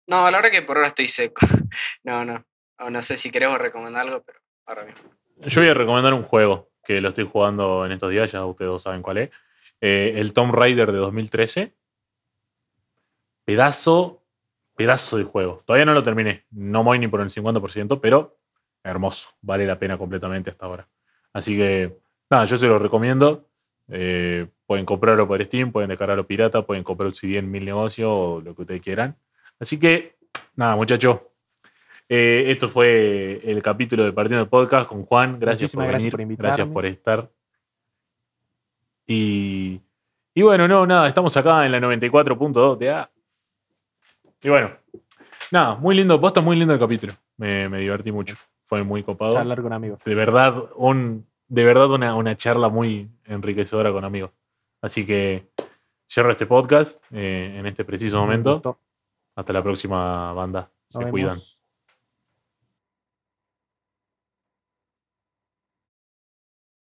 No, la verdad que por ahora estoy seco. No, no. No sé si queremos recomendar algo, pero ahora mismo. Yo voy a recomendar un juego que lo estoy jugando en estos días, ya ustedes saben cuál es. Eh, el Tomb Raider de 2013. Pedazo, pedazo de juego. Todavía no lo terminé. No voy ni por el 50%, pero hermoso. Vale la pena completamente hasta ahora. Así que, nada, yo se lo recomiendo. Eh, pueden comprarlo por Steam, pueden descargarlo pirata, pueden comprar un CD en mil negocios o lo que ustedes quieran. Así que, nada, muchachos. Eh, esto fue el capítulo de Partiendo Podcast con Juan. Gracias Muchísimas por gracias venir. por gracias invitarme. por estar. Y, y bueno, no, nada, estamos acá en la 94.2 de A. Y bueno, nada, muy lindo, posta, muy lindo el capítulo. Me, me divertí mucho. Fue muy copado. Charlar con amigos. De verdad, un, de verdad una, una charla muy enriquecedora con amigos. Así que cierro este podcast eh, en este preciso Me momento. Hasta la próxima banda. Se cuidan.